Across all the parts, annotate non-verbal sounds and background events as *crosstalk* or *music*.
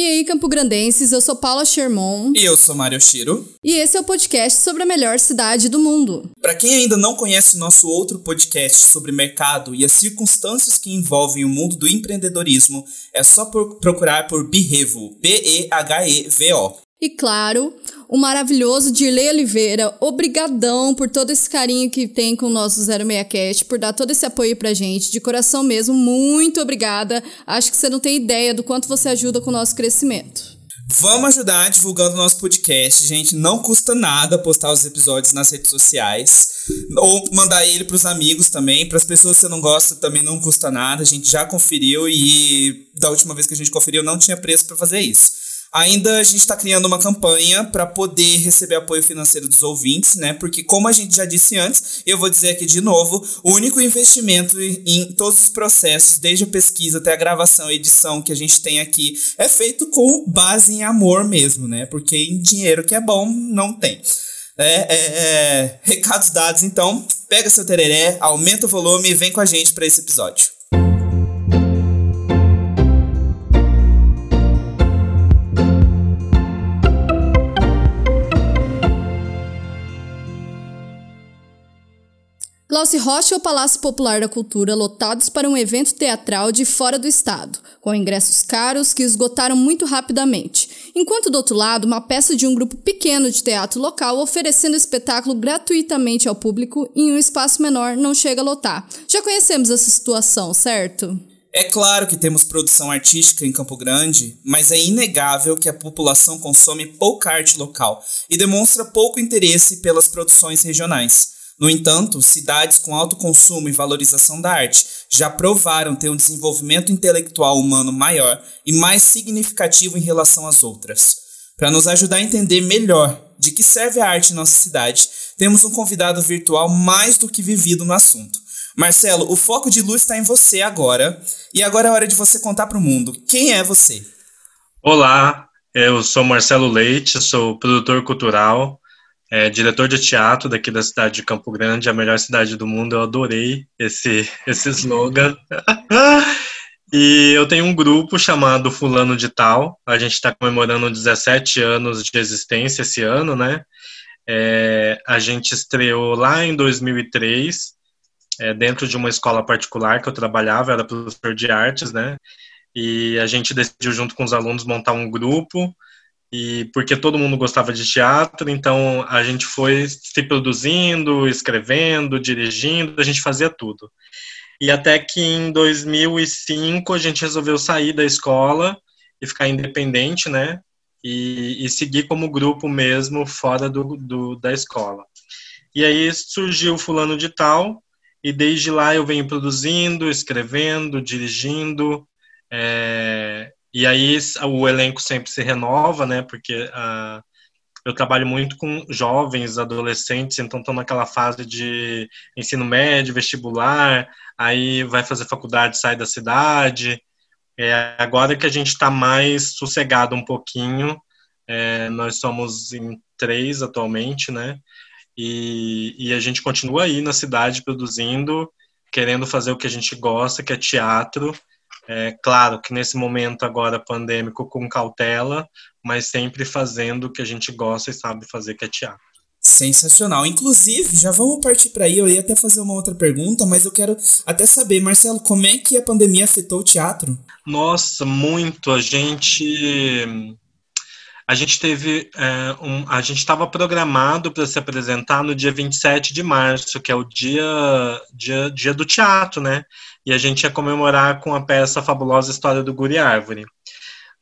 E aí, Campo Grandenses, eu sou Paula Sherman. E eu sou Mário Shiro. E esse é o podcast sobre a melhor cidade do mundo. Para quem ainda não conhece o nosso outro podcast sobre mercado e as circunstâncias que envolvem o mundo do empreendedorismo, é só procurar por Behevo, B-E-H-E-V-O. E claro, o maravilhoso Dirley Oliveira, obrigadão por todo esse carinho que tem com o nosso 06cast, por dar todo esse apoio pra gente, de coração mesmo, muito obrigada. Acho que você não tem ideia do quanto você ajuda com o nosso crescimento. Vamos ajudar divulgando o nosso podcast, gente. Não custa nada postar os episódios nas redes sociais. Ou mandar ele para os amigos também. Para as pessoas que você não gosta, também não custa nada. A gente já conferiu e da última vez que a gente conferiu não tinha preço para fazer isso. Ainda a gente está criando uma campanha para poder receber apoio financeiro dos ouvintes, né? Porque, como a gente já disse antes, eu vou dizer aqui de novo: o único investimento em todos os processos, desde a pesquisa até a gravação e edição que a gente tem aqui, é feito com base em amor mesmo, né? Porque em dinheiro que é bom, não tem. É, é, é... Recados dados, então, pega seu tereré, aumenta o volume e vem com a gente para esse episódio. Glauci Rocha ou Palácio Popular da Cultura lotados para um evento teatral de fora do estado, com ingressos caros que esgotaram muito rapidamente. Enquanto do outro lado, uma peça de um grupo pequeno de teatro local oferecendo espetáculo gratuitamente ao público em um espaço menor não chega a lotar. Já conhecemos essa situação, certo? É claro que temos produção artística em Campo Grande, mas é inegável que a população consome pouca arte local e demonstra pouco interesse pelas produções regionais. No entanto, cidades com alto consumo e valorização da arte já provaram ter um desenvolvimento intelectual humano maior e mais significativo em relação às outras. Para nos ajudar a entender melhor de que serve a arte em nossa cidade, temos um convidado virtual mais do que vivido no assunto. Marcelo, o foco de luz está em você agora, e agora é hora de você contar para o mundo quem é você. Olá, eu sou Marcelo Leite, sou produtor cultural, é, diretor de teatro daqui da cidade de Campo Grande, a melhor cidade do mundo. Eu adorei esse, *laughs* esse slogan. *laughs* e eu tenho um grupo chamado Fulano de Tal. A gente está comemorando 17 anos de existência esse ano, né? É, a gente estreou lá em 2003, é, dentro de uma escola particular que eu trabalhava, era professor de artes, né? E a gente decidiu, junto com os alunos, montar um grupo e porque todo mundo gostava de teatro, então a gente foi se produzindo, escrevendo, dirigindo, a gente fazia tudo. E até que em 2005 a gente resolveu sair da escola e ficar independente, né? E, e seguir como grupo mesmo fora do, do, da escola. E aí surgiu Fulano de Tal, e desde lá eu venho produzindo, escrevendo, dirigindo, é, e aí o elenco sempre se renova, né? Porque uh, eu trabalho muito com jovens, adolescentes, então estão naquela fase de ensino médio, vestibular, aí vai fazer faculdade, sai da cidade. É, agora que a gente está mais sossegado um pouquinho, é, nós somos em três atualmente, né? E, e a gente continua aí na cidade produzindo, querendo fazer o que a gente gosta, que é teatro é, claro que nesse momento agora pandêmico com cautela, mas sempre fazendo o que a gente gosta e sabe fazer, que é teatro. Sensacional. Inclusive, já vamos partir para aí. Eu ia até fazer uma outra pergunta, mas eu quero até saber, Marcelo, como é que a pandemia afetou o teatro? Nossa, muito. A gente a gente teve é, um, a gente estava programado para se apresentar no dia 27 de março, que é o dia, dia, dia do teatro, né? E a gente ia comemorar com a peça Fabulosa História do Guri Árvore.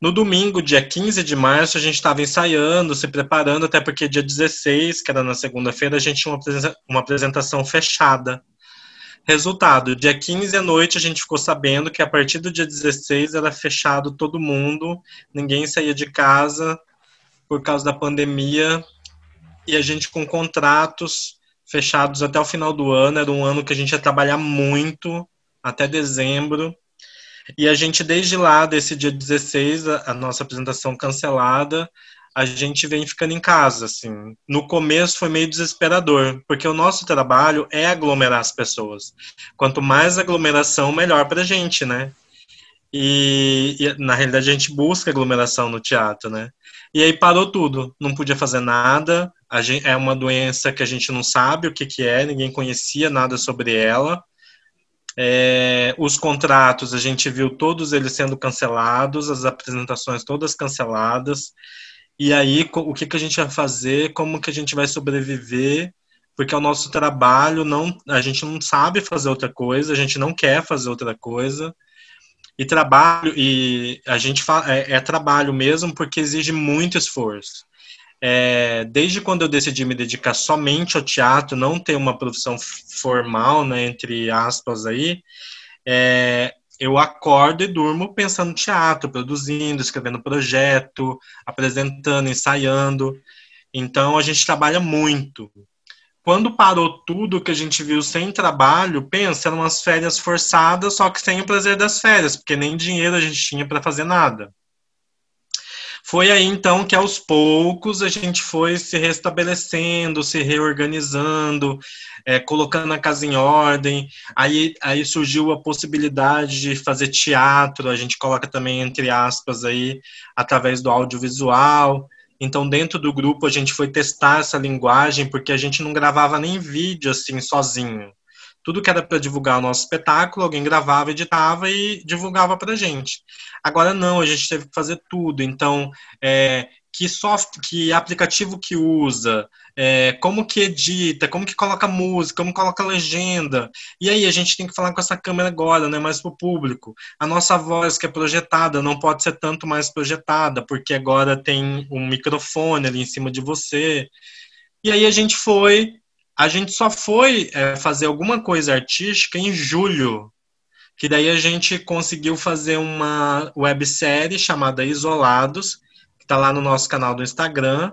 No domingo, dia 15 de março, a gente estava ensaiando, se preparando, até porque dia 16, que era na segunda-feira, a gente tinha uma apresentação fechada. Resultado, dia 15 à noite a gente ficou sabendo que a partir do dia 16 era fechado todo mundo, ninguém saía de casa por causa da pandemia, e a gente com contratos fechados até o final do ano, era um ano que a gente ia trabalhar muito, até dezembro. E a gente, desde lá, desse dia 16, a, a nossa apresentação cancelada, a gente vem ficando em casa, assim. No começo foi meio desesperador, porque o nosso trabalho é aglomerar as pessoas. Quanto mais aglomeração, melhor pra gente, né? E, e, na realidade a gente busca aglomeração no teatro, né? E aí parou tudo, não podia fazer nada. Gente, é uma doença que a gente não sabe o que, que é, ninguém conhecia nada sobre ela. É, os contratos, a gente viu todos eles sendo cancelados, as apresentações todas canceladas. E aí, o que, que a gente vai fazer? Como que a gente vai sobreviver? Porque é o nosso trabalho, não, a gente não sabe fazer outra coisa, a gente não quer fazer outra coisa. E trabalho, e a gente fala, é, é trabalho mesmo porque exige muito esforço. É, desde quando eu decidi me dedicar somente ao teatro, não ter uma profissão formal, né, entre aspas aí, é, eu acordo e durmo pensando no teatro, produzindo, escrevendo projeto, apresentando, ensaiando. Então a gente trabalha muito. Quando parou tudo que a gente viu sem trabalho, pensa, eram umas férias forçadas, só que sem o prazer das férias, porque nem dinheiro a gente tinha para fazer nada. Foi aí então que aos poucos a gente foi se restabelecendo, se reorganizando, é, colocando a casa em ordem. Aí, aí surgiu a possibilidade de fazer teatro, a gente coloca também entre aspas aí, através do audiovisual. Então, dentro do grupo, a gente foi testar essa linguagem, porque a gente não gravava nem vídeo assim sozinho tudo que era para divulgar o nosso espetáculo, alguém gravava, editava e divulgava para gente. Agora não, a gente teve que fazer tudo. Então, é, que software, que aplicativo que usa, é, como que edita, como que coloca música, como coloca legenda. E aí a gente tem que falar com essa câmera agora, né, mais para o público. A nossa voz que é projetada não pode ser tanto mais projetada, porque agora tem um microfone ali em cima de você. E aí a gente foi a gente só foi é, fazer alguma coisa artística em julho, que daí a gente conseguiu fazer uma websérie chamada Isolados, que está lá no nosso canal do Instagram.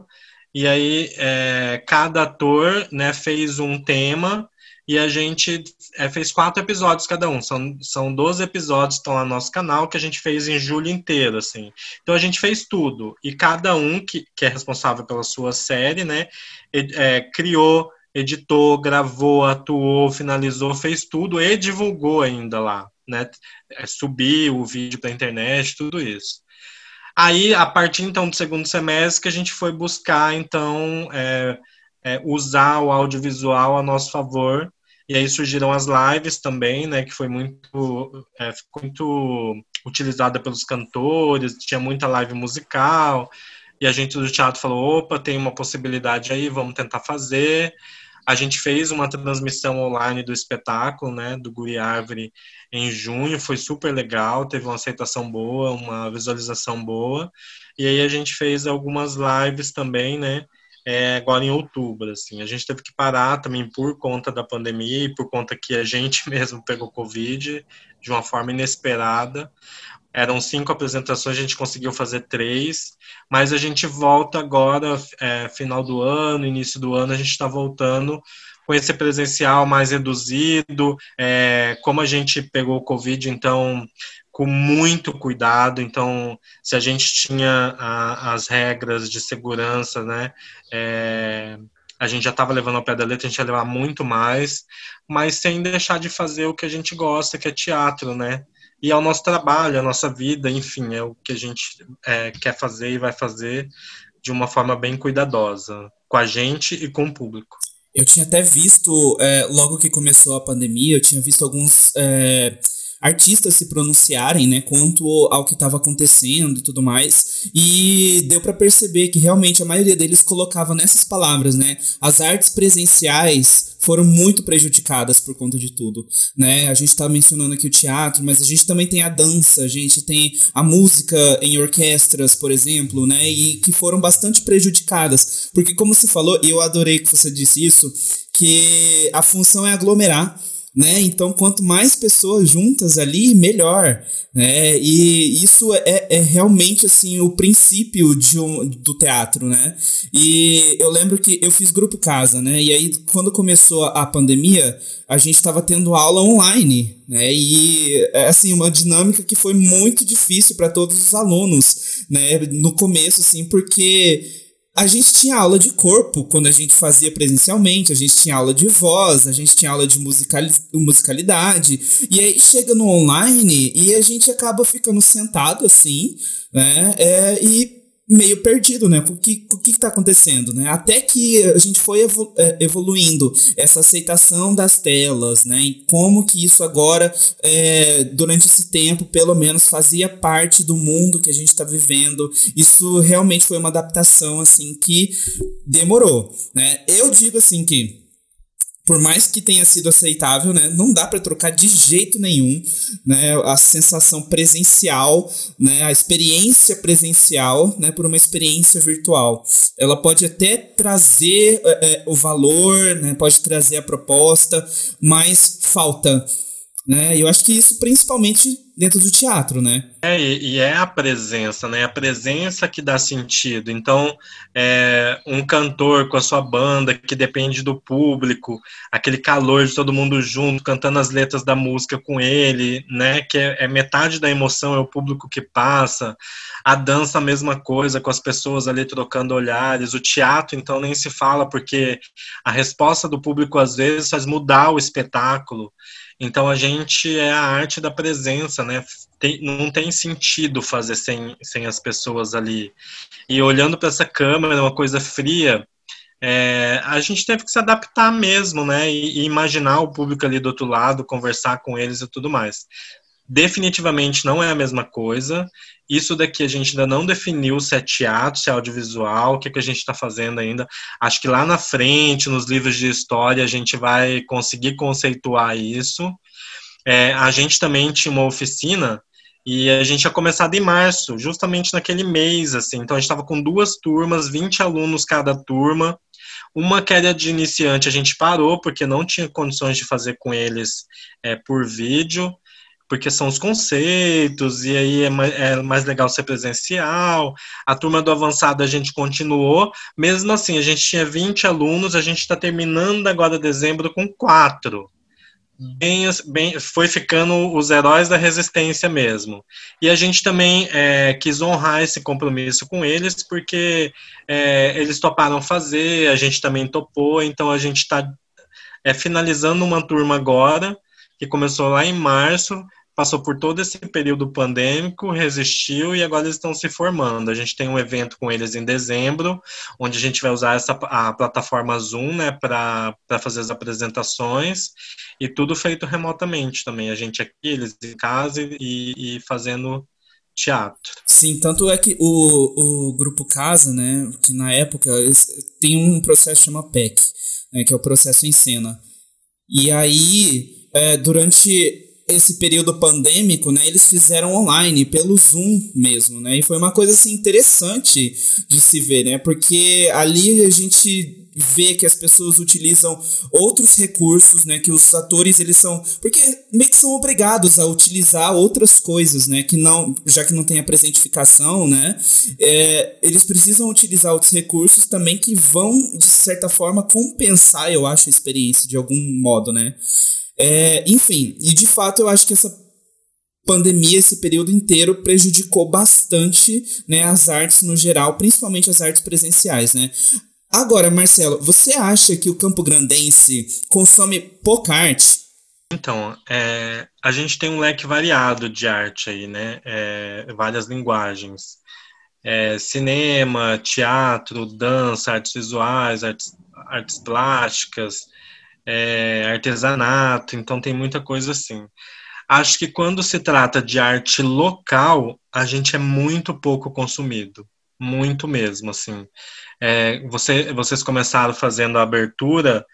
E aí é, cada ator né, fez um tema e a gente é, fez quatro episódios cada um. São, são 12 episódios que estão lá no nosso canal que a gente fez em julho inteiro, assim. Então a gente fez tudo. E cada um que, que é responsável pela sua série, né, é, criou editou, gravou, atuou, finalizou, fez tudo e divulgou ainda lá, né? É, subiu o vídeo para internet, tudo isso. Aí, a partir então do segundo semestre, que a gente foi buscar então é, é, usar o audiovisual a nosso favor. E aí surgiram as lives também, né? Que foi muito, é, muito utilizada pelos cantores, tinha muita live musical. E a gente do teatro falou: opa, tem uma possibilidade aí, vamos tentar fazer. A gente fez uma transmissão online do espetáculo, né, do Guri Árvore, em junho, foi super legal, teve uma aceitação boa, uma visualização boa. E aí a gente fez algumas lives também, né, é, agora em outubro, assim. A gente teve que parar também por conta da pandemia e por conta que a gente *laughs* mesmo pegou Covid de uma forma inesperada. Eram cinco apresentações, a gente conseguiu fazer três, mas a gente volta agora, é, final do ano, início do ano, a gente está voltando com esse presencial mais reduzido. É, como a gente pegou o Covid, então, com muito cuidado. Então, se a gente tinha a, as regras de segurança, né? É, a gente já estava levando ao pé da letra, a gente ia levar muito mais, mas sem deixar de fazer o que a gente gosta, que é teatro, né? E é o nosso trabalho, a nossa vida, enfim, é o que a gente é, quer fazer e vai fazer de uma forma bem cuidadosa, com a gente e com o público. Eu tinha até visto, é, logo que começou a pandemia, eu tinha visto alguns é, artistas se pronunciarem, né, quanto ao que estava acontecendo e tudo mais, e deu para perceber que realmente a maioria deles colocava nessas palavras, né, as artes presenciais foram muito prejudicadas por conta de tudo, né? A gente está mencionando aqui o teatro, mas a gente também tem a dança, a gente tem a música em orquestras, por exemplo, né? E que foram bastante prejudicadas, porque como você falou, e eu adorei que você disse isso, que a função é aglomerar né? Então, quanto mais pessoas juntas ali, melhor, né? E isso é, é realmente assim o princípio de um, do teatro, né? E eu lembro que eu fiz grupo casa, né? E aí quando começou a pandemia, a gente estava tendo aula online, né? E é assim uma dinâmica que foi muito difícil para todos os alunos, né? No começo, assim, porque a gente tinha aula de corpo quando a gente fazia presencialmente, a gente tinha aula de voz, a gente tinha aula de musicalidade, e aí chega no online e a gente acaba ficando sentado assim, né? É, e meio perdido, né? O que, o que está acontecendo, né? Até que a gente foi é, evoluindo essa aceitação das telas, né? E como que isso agora, é, durante esse tempo, pelo menos, fazia parte do mundo que a gente está vivendo. Isso realmente foi uma adaptação, assim, que demorou, né? Eu digo, assim, que por mais que tenha sido aceitável, né, não dá para trocar de jeito nenhum, né, a sensação presencial, né, a experiência presencial, né, por uma experiência virtual. Ela pode até trazer é, é o valor, né, pode trazer a proposta, mas falta né? E eu acho que isso principalmente dentro do teatro, né? É, e é a presença, né? A presença que dá sentido. Então, é, um cantor com a sua banda que depende do público, aquele calor de todo mundo junto, cantando as letras da música com ele, né? Que é, é metade da emoção, é o público que passa. A dança, a mesma coisa, com as pessoas ali trocando olhares. O teatro, então, nem se fala, porque a resposta do público, às vezes, faz mudar o espetáculo. Então a gente é a arte da presença, né? Tem, não tem sentido fazer sem, sem as pessoas ali. E olhando para essa câmera, uma coisa fria, é, a gente teve que se adaptar mesmo, né? E, e, imaginar o público ali do outro lado, conversar com eles e tudo mais. Definitivamente não é a mesma coisa. Isso daqui a gente ainda não definiu se é teatro, se é audiovisual, o que, que a gente está fazendo ainda. Acho que lá na frente, nos livros de história, a gente vai conseguir conceituar isso. É, a gente também tinha uma oficina e a gente tinha começado em março, justamente naquele mês, assim. Então a gente estava com duas turmas, 20 alunos cada turma. Uma que era de iniciante, a gente parou porque não tinha condições de fazer com eles é, por vídeo porque são os conceitos, e aí é mais, é mais, legal ser presencial. A turma do avançado a gente continuou, mesmo assim, a gente tinha 20 alunos, a gente está terminando agora dezembro com quatro. Bem, bem, foi ficando os heróis da resistência mesmo. E a gente também é, quis honrar esse compromisso com eles, porque é, eles toparam fazer, a gente também topou, então a gente está é, finalizando uma turma agora, que começou lá em março, passou por todo esse período pandêmico, resistiu e agora eles estão se formando. A gente tem um evento com eles em dezembro, onde a gente vai usar essa, a plataforma Zoom né, para fazer as apresentações e tudo feito remotamente também. A gente aqui, eles em casa e, e fazendo teatro. Sim, tanto é que o, o grupo Casa, né, que na época tem um processo que chama PEC, né, que é o processo em cena. E aí, é, durante esse período pandêmico, né, eles fizeram online, pelo Zoom mesmo, né, e foi uma coisa, assim, interessante de se ver, né, porque ali a gente vê que as pessoas utilizam outros recursos, né, que os atores, eles são, porque meio que são obrigados a utilizar outras coisas, né, que não, já que não tem a presentificação, né, é, eles precisam utilizar outros recursos também que vão, de certa forma, compensar, eu acho, a experiência de algum modo, né, é, enfim, e de fato eu acho que essa pandemia, esse período inteiro, prejudicou bastante né, as artes no geral, principalmente as artes presenciais, né? Agora, Marcelo, você acha que o Campo Grandense consome pouca arte? Então, é, a gente tem um leque variado de arte aí, né? É, várias linguagens. É, cinema, teatro, dança, artes visuais, artes, artes plásticas, é, artesanato, então tem muita coisa assim. Acho que quando se trata de arte local, a gente é muito pouco consumido, muito mesmo, assim. É, você, vocês começaram fazendo a abertura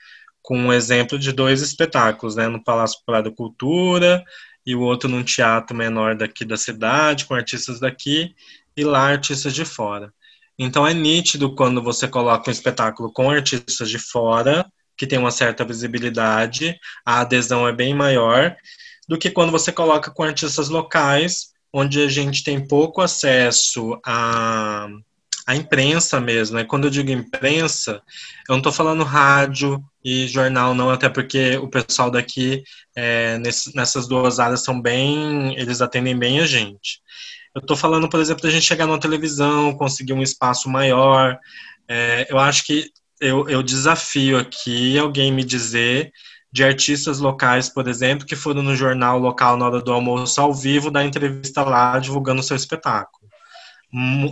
com um exemplo de dois espetáculos, né, no Palácio Popular da Cultura e o outro num teatro menor daqui da cidade, com artistas daqui, e lá artistas de fora. Então é nítido quando você coloca um espetáculo com artistas de fora, que tem uma certa visibilidade, a adesão é bem maior do que quando você coloca com artistas locais, onde a gente tem pouco acesso à, à imprensa mesmo. Né? Quando eu digo imprensa, eu não estou falando rádio e jornal, não, até porque o pessoal daqui, é, nesse, nessas duas áreas, são bem. eles atendem bem a gente. Eu estou falando, por exemplo, da gente chegar numa televisão, conseguir um espaço maior, É, eu acho que eu, eu desafio aqui alguém me dizer de artistas locais, por exemplo, que foram no jornal local na hora do almoço ao vivo, dar entrevista lá divulgando seu espetáculo.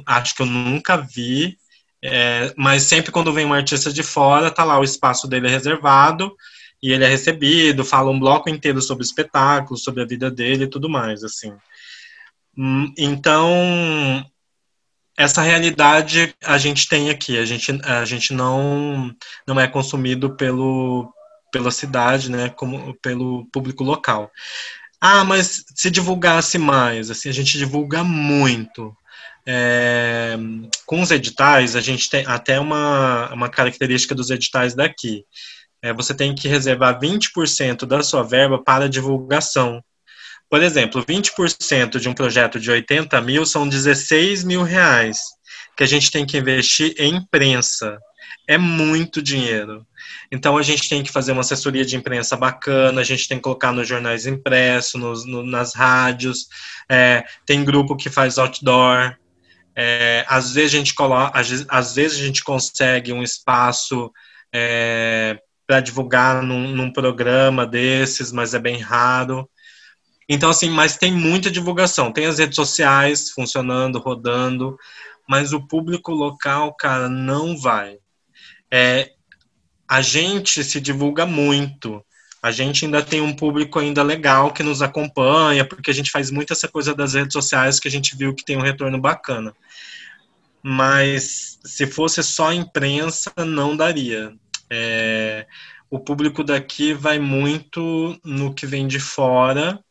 Acho que eu nunca vi, é, mas sempre quando vem um artista de fora, tá lá o espaço dele reservado e ele é recebido, fala um bloco inteiro sobre o espetáculo, sobre a vida dele e tudo mais, assim. Hum, então, essa realidade a gente tem aqui, a gente, a gente não, não é consumido pelo, pela cidade, né, como pelo público local. Ah, mas se divulgasse mais, assim, a gente divulga muito. É, com os editais, a gente tem até uma, uma característica dos editais daqui. É, você tem que reservar 20% da sua verba para divulgação. Por exemplo, 20% de um projeto de 80 mil são 16 mil reais que a gente tem que investir em imprensa. É muito dinheiro. Então a gente tem que fazer uma assessoria de imprensa bacana, a gente tem que colocar nos jornais impressos, no, nas rádios, é, tem grupo que faz outdoor. É, às vezes a gente coloca, às, às, vezes a gente consegue um espaço é, para divulgar num, num programa desses, mas é bem raro. Então, assim, mas tem muita divulgação. Tem as redes sociais funcionando, rodando, mas o público local, cara, não vai. É, a gente se divulga muito. A gente ainda tem um público ainda legal que nos acompanha, porque a gente faz muito essa coisa das redes sociais que a gente viu que tem um retorno bacana. Mas se fosse só imprensa, não daria. É, o público daqui vai muito no que vem de fora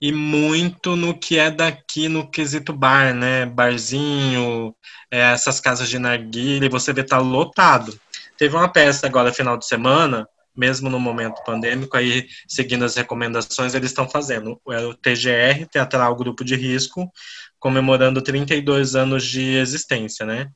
e muito no que é daqui no quesito bar, né? Barzinho, é, essas casas de narguilha, você vê tá lotado. Teve uma peça agora, final de semana, mesmo no momento pandêmico, aí seguindo as recomendações, eles estão fazendo. É o TGR, Teatral Grupo de Risco, comemorando 32 anos de existência, né?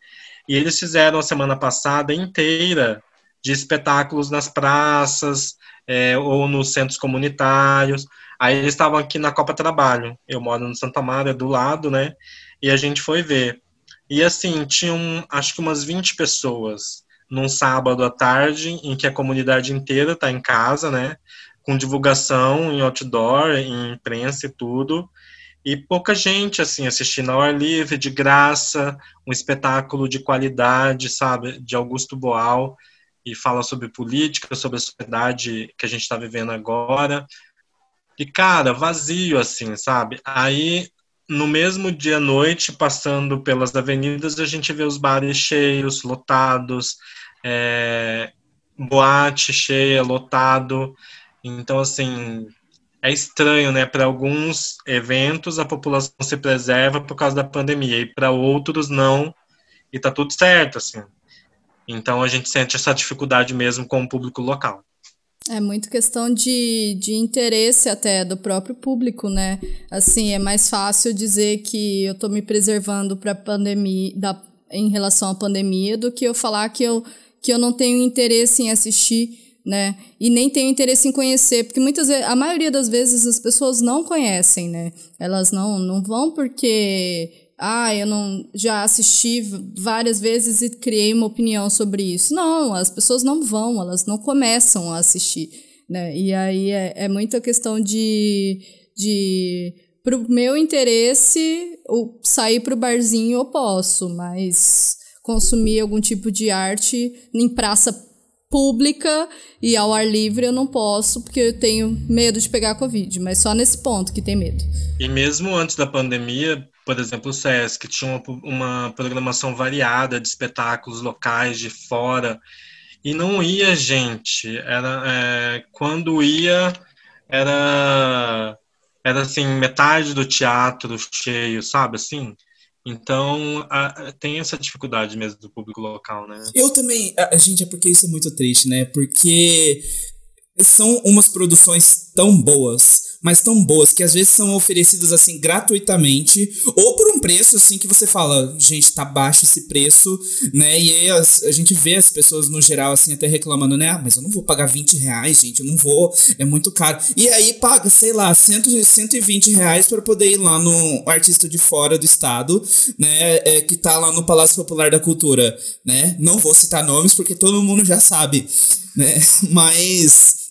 E eles fizeram a semana passada inteira de espetáculos nas praças é, ou nos centros comunitários. Aí eles estavam aqui na Copa Trabalho. Eu moro no Santa Maria, do lado, né? E a gente foi ver. E assim, tinham acho que umas 20 pessoas num sábado à tarde, em que a comunidade inteira está em casa, né? Com divulgação em outdoor, em imprensa e tudo. E pouca gente, assim, assistindo ao ar livre, de graça, um espetáculo de qualidade, sabe? De Augusto Boal, e fala sobre política, sobre a sociedade que a gente está vivendo agora. E, cara, vazio, assim, sabe? Aí no mesmo dia à noite, passando pelas avenidas, a gente vê os bares cheios, lotados, é, boate cheia, lotado. Então, assim, é estranho, né? Para alguns eventos a população se preserva por causa da pandemia e para outros não, e tá tudo certo, assim. Então a gente sente essa dificuldade mesmo com o público local. É muito questão de, de interesse até do próprio público, né? Assim, é mais fácil dizer que eu estou me preservando para pandemia, da, em relação à pandemia, do que eu falar que eu, que eu não tenho interesse em assistir, né? E nem tenho interesse em conhecer, porque muitas vezes, a maioria das vezes as pessoas não conhecem, né? Elas não, não vão porque ah, eu não já assisti várias vezes e criei uma opinião sobre isso. Não, as pessoas não vão, elas não começam a assistir, né? E aí é, é muita questão de, de pro meu interesse, o, sair pro barzinho eu posso, mas consumir algum tipo de arte em praça pública e ao ar livre eu não posso porque eu tenho medo de pegar Covid, mas só nesse ponto que tem medo. E mesmo antes da pandemia, por exemplo, o SESC tinha uma, uma programação variada de espetáculos locais de fora e não ia gente. Era é, quando ia era era assim metade do teatro cheio, sabe assim. Então a, tem essa dificuldade mesmo do público local, né? Eu também, a, gente é porque isso é muito triste, né? Porque são umas produções tão boas mas tão boas, que às vezes são oferecidas assim gratuitamente, ou por um preço assim que você fala, gente, tá baixo esse preço, né? E aí as, a gente vê as pessoas no geral assim até reclamando, né? Ah, mas eu não vou pagar 20 reais, gente, eu não vou, é muito caro. E aí paga, sei lá, 100, 120 reais para poder ir lá no artista de fora do estado, né? É, que tá lá no Palácio Popular da Cultura, né? Não vou citar nomes porque todo mundo já sabe, né? *laughs* Mas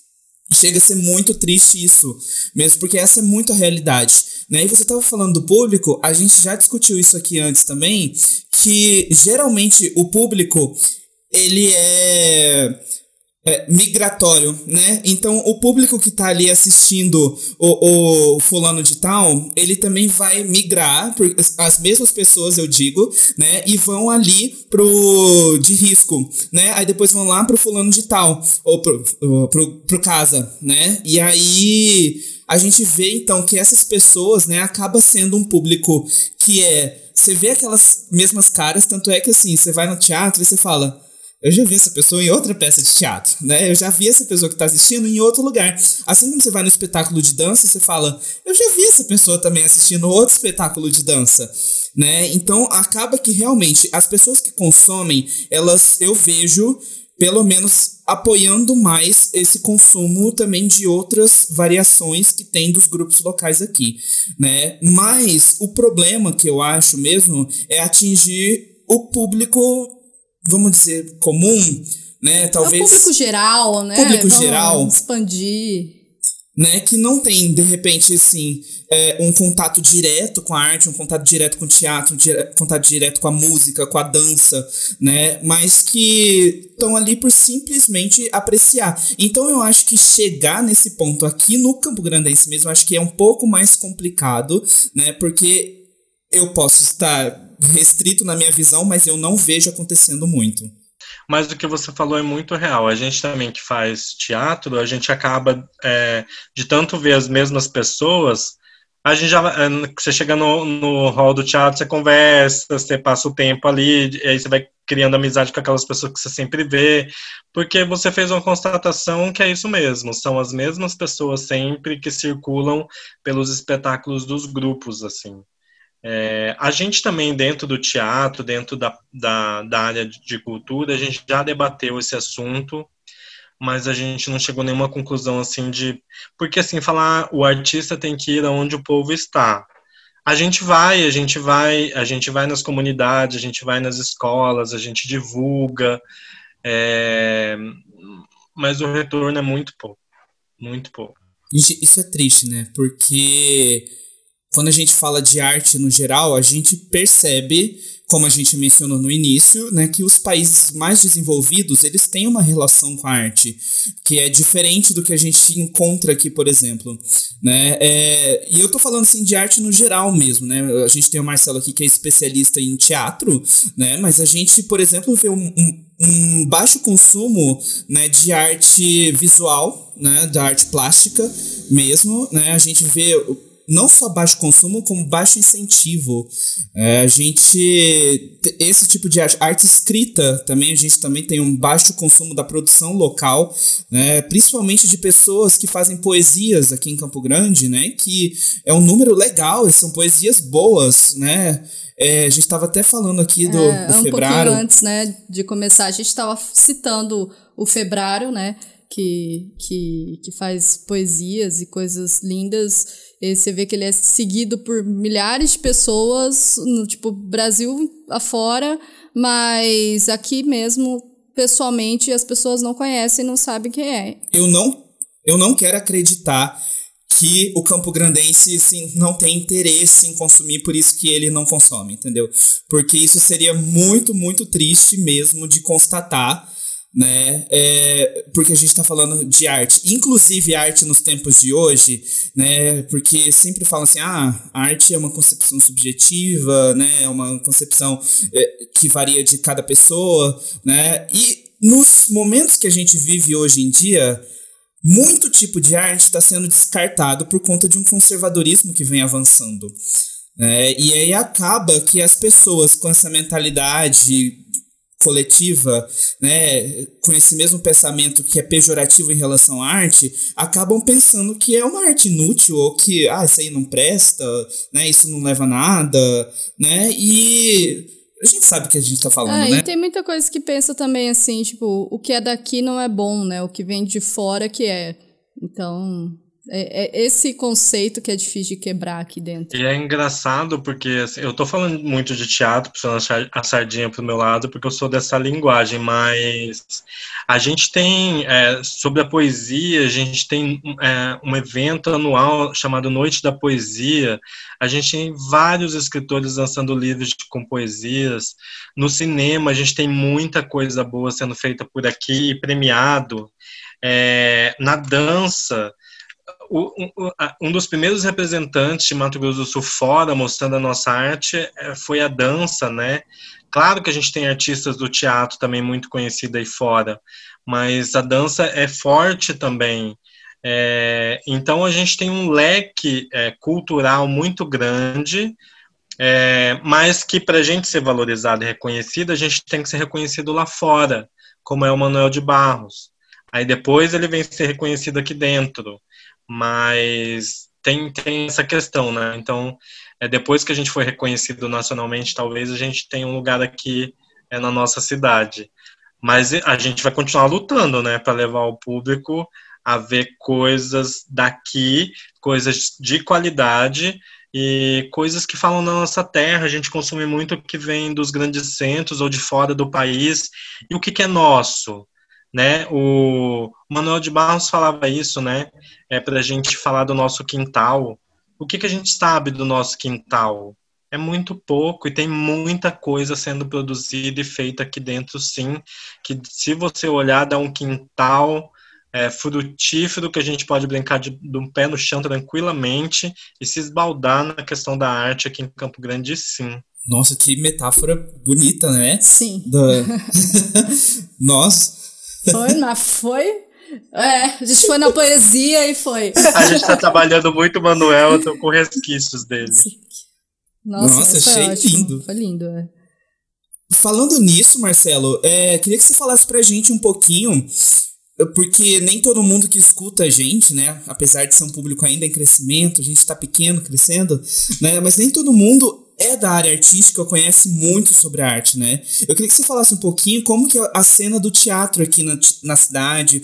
chega a ser muito triste isso, mesmo porque essa é muito a realidade. Né? E você estava falando do público, a gente já discutiu isso aqui antes também, que geralmente o público ele é é, migratório, né? Então o público que está ali assistindo o, o fulano de tal, ele também vai migrar, as mesmas pessoas eu digo, né? E vão ali pro de risco, né? Aí depois vão lá pro fulano de tal, ou pro, pro, pro casa, né? E aí a gente vê então que essas pessoas, né, acaba sendo um público que é você vê aquelas mesmas caras, tanto é que assim, você vai no teatro e você fala, eu já vi essa pessoa em outra peça de teatro, né? Eu já vi essa pessoa que está assistindo em outro lugar. Assim como você vai no espetáculo de dança, você fala, eu já vi essa pessoa também assistindo outro espetáculo de dança, né? Então acaba que realmente as pessoas que consomem, elas eu vejo pelo menos apoiando mais esse consumo também de outras variações que tem dos grupos locais aqui, né? Mas o problema que eu acho mesmo é atingir o público vamos dizer, comum, né? Talvez. É o público geral, né? Público vamos geral. Expandir. Né, que não tem, de repente, assim, é, um contato direto com a arte, um contato direto com o teatro, um contato direto com a música, com a dança, né? Mas que estão ali por simplesmente apreciar. Então eu acho que chegar nesse ponto aqui no Campo Grandense mesmo, acho que é um pouco mais complicado, né? Porque eu posso estar restrito na minha visão, mas eu não vejo acontecendo muito. Mas o que você falou é muito real. A gente também que faz teatro, a gente acaba é, de tanto ver as mesmas pessoas, a gente já é, você chega no, no hall do teatro, você conversa, você passa o tempo ali, aí você vai criando amizade com aquelas pessoas que você sempre vê, porque você fez uma constatação que é isso mesmo, são as mesmas pessoas sempre que circulam pelos espetáculos dos grupos, assim. É, a gente também, dentro do teatro, dentro da, da, da, área de cultura, a gente já debateu esse assunto, mas a gente não chegou a nenhuma conclusão assim de. Porque, assim, falar o artista tem que ir aonde o povo está. A gente vai, a gente vai, a gente vai nas comunidades, a gente vai nas escolas, a gente divulga, é, mas o retorno é muito pouco, muito pouco. Isso é triste, né? Porque quando a gente fala de arte no geral, a gente percebe, como a gente mencionou no início, né, que os países mais desenvolvidos eles têm uma relação com a arte que é diferente do que a gente encontra aqui, por exemplo, né? É, e eu tô falando assim de arte no geral mesmo, né? A gente tem o Marcelo aqui que é especialista em teatro, né? Mas a gente, por exemplo, vê um, um um baixo consumo né, de arte visual, né, da arte plástica mesmo, né, a gente vê não só baixo consumo, como baixo incentivo. É, a gente. Esse tipo de arte, arte escrita também, a gente também tem um baixo consumo da produção local, né, principalmente de pessoas que fazem poesias aqui em Campo Grande, né? Que é um número legal, são poesias boas, né? É, a gente estava até falando aqui do, é, do um Febrário. antes, né, de começar, a gente estava citando o Febrário, né? Que, que, que faz poesias e coisas lindas e você vê que ele é seguido por milhares de pessoas, no tipo Brasil afora, mas aqui mesmo, pessoalmente, as pessoas não conhecem, não sabem quem é. Eu não, eu não quero acreditar que o Campo Grandense assim, não tem interesse em consumir, por isso que ele não consome, entendeu? Porque isso seria muito, muito triste mesmo de constatar né? É, porque a gente está falando de arte, inclusive arte nos tempos de hoje, né? Porque sempre falam assim, ah, arte é uma concepção subjetiva, né? É uma concepção é, que varia de cada pessoa, né? E nos momentos que a gente vive hoje em dia, muito tipo de arte está sendo descartado por conta de um conservadorismo que vem avançando. Né? E aí acaba que as pessoas com essa mentalidade coletiva, né, com esse mesmo pensamento que é pejorativo em relação à arte, acabam pensando que é uma arte inútil ou que, ah, isso aí não presta, né, isso não leva a nada, né, e a gente sabe o que a gente tá falando, é, né? E tem muita coisa que pensa também assim, tipo, o que é daqui não é bom, né? O que vem de fora que é. Então, é, é, esse conceito que é difícil de quebrar aqui dentro. E é engraçado porque assim, eu tô falando muito de teatro, puxando a sardinha pro meu lado, porque eu sou dessa linguagem, mas a gente tem, é, sobre a poesia, a gente tem é, um evento anual chamado Noite da Poesia, a gente tem vários escritores lançando livros com poesias, no cinema a gente tem muita coisa boa sendo feita por aqui, premiado, é, na dança, um dos primeiros representantes de Mato Grosso do Sul fora mostrando a nossa arte é, foi a dança, né? Claro que a gente tem artistas do teatro também muito conhecidos aí fora, mas a dança é forte também. É, então a gente tem um leque é, cultural muito grande, é, mas que para a gente ser valorizado e reconhecido, a gente tem que ser reconhecido lá fora, como é o Manuel de Barros. Aí depois ele vem ser reconhecido aqui dentro mas tem, tem essa questão, né? Então, é, depois que a gente foi reconhecido nacionalmente, talvez a gente tenha um lugar aqui é, na nossa cidade. Mas a gente vai continuar lutando, né, para levar o público a ver coisas daqui, coisas de qualidade e coisas que falam na nossa terra. A gente consome muito o que vem dos grandes centros ou de fora do país e o que, que é nosso né? O Manuel de Barros falava isso, né? É para a gente falar do nosso quintal. O que, que a gente sabe do nosso quintal? É muito pouco e tem muita coisa sendo produzida e feita aqui dentro, sim. Que se você olhar, dá um quintal é, frutífero que a gente pode brincar de, de um pé no chão tranquilamente e se esbaldar na questão da arte aqui em Campo Grande, sim. Nossa, que metáfora bonita, né? Sim. Da... *laughs* Nossa. Foi, mas foi. É, a gente foi na poesia e foi. A gente tá trabalhando muito Manuel, eu tô com resquícios dele. Nossa, Nossa achei é lindo. Foi lindo, é. Falando nisso, Marcelo, é, queria que você falasse pra gente um pouquinho, porque nem todo mundo que escuta a gente, né, apesar de ser um público ainda em crescimento, a gente tá pequeno, crescendo, né, mas nem todo mundo é da área artística, conhece muito sobre a arte, né? Eu queria que você falasse um pouquinho como que é a cena do teatro aqui na, na cidade,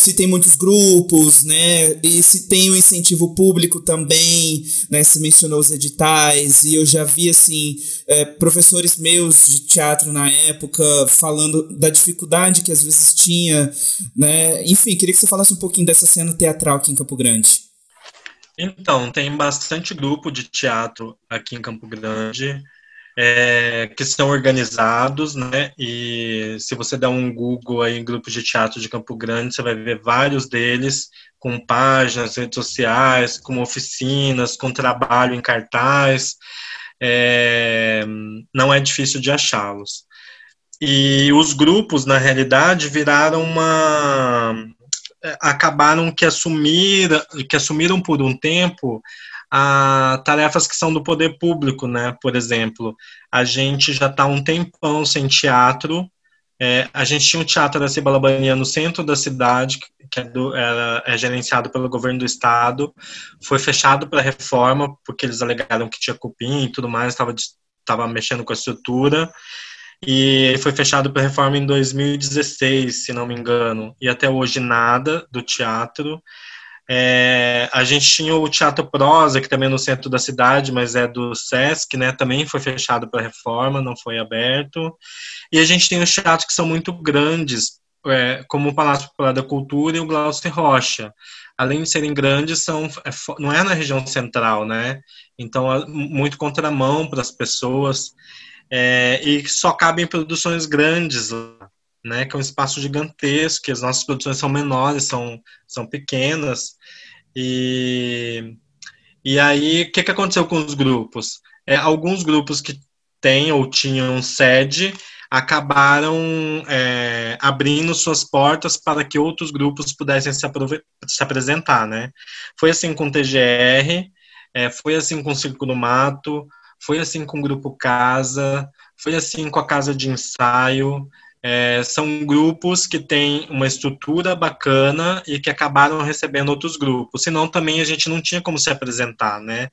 se tem muitos grupos, né? E se tem um incentivo público também, né? Você mencionou os editais, e eu já vi, assim, é, professores meus de teatro na época falando da dificuldade que às vezes tinha, né? Enfim, queria que você falasse um pouquinho dessa cena teatral aqui em Campo Grande. Então, tem bastante grupo de teatro aqui em Campo Grande é, que são organizados, né? E se você der um Google aí em grupos de teatro de Campo Grande, você vai ver vários deles com páginas, redes sociais, com oficinas, com trabalho em cartaz. É, não é difícil de achá-los. E os grupos, na realidade, viraram uma, acabaram que assumiram, que assumiram por um tempo a tarefas que são do poder público, né? Por exemplo, a gente já está um tempão sem teatro. É, a gente tinha um teatro da Cibalabania no centro da cidade, que é, do, era, é gerenciado pelo governo do estado. Foi fechado para reforma, porque eles alegaram que tinha cupim e tudo mais, estava mexendo com a estrutura e foi fechado para reforma em 2016, se não me engano, e até hoje nada do teatro. É, a gente tinha o Teatro Prosa, que também é no centro da cidade, mas é do Sesc, né? Também foi fechado para reforma, não foi aberto. E a gente tem os teatros que são muito grandes, é, como o Palácio Popular da Cultura e o Glaucio Rocha. Além de serem grandes, são, é, não é na região central, né? Então, muito contramão para as pessoas é, e só cabem produções grandes né, que é um espaço gigantesco, as nossas produções são menores, são, são pequenas, e, e aí o que, que aconteceu com os grupos? É, alguns grupos que têm ou tinham sede acabaram é, abrindo suas portas para que outros grupos pudessem se, se apresentar, né? Foi assim com o TGR, é, foi assim com o Circo do Mato, foi assim com o Grupo Casa, foi assim com a Casa de Ensaio. É, são grupos que têm uma estrutura bacana e que acabaram recebendo outros grupos. Senão também a gente não tinha como se apresentar, né?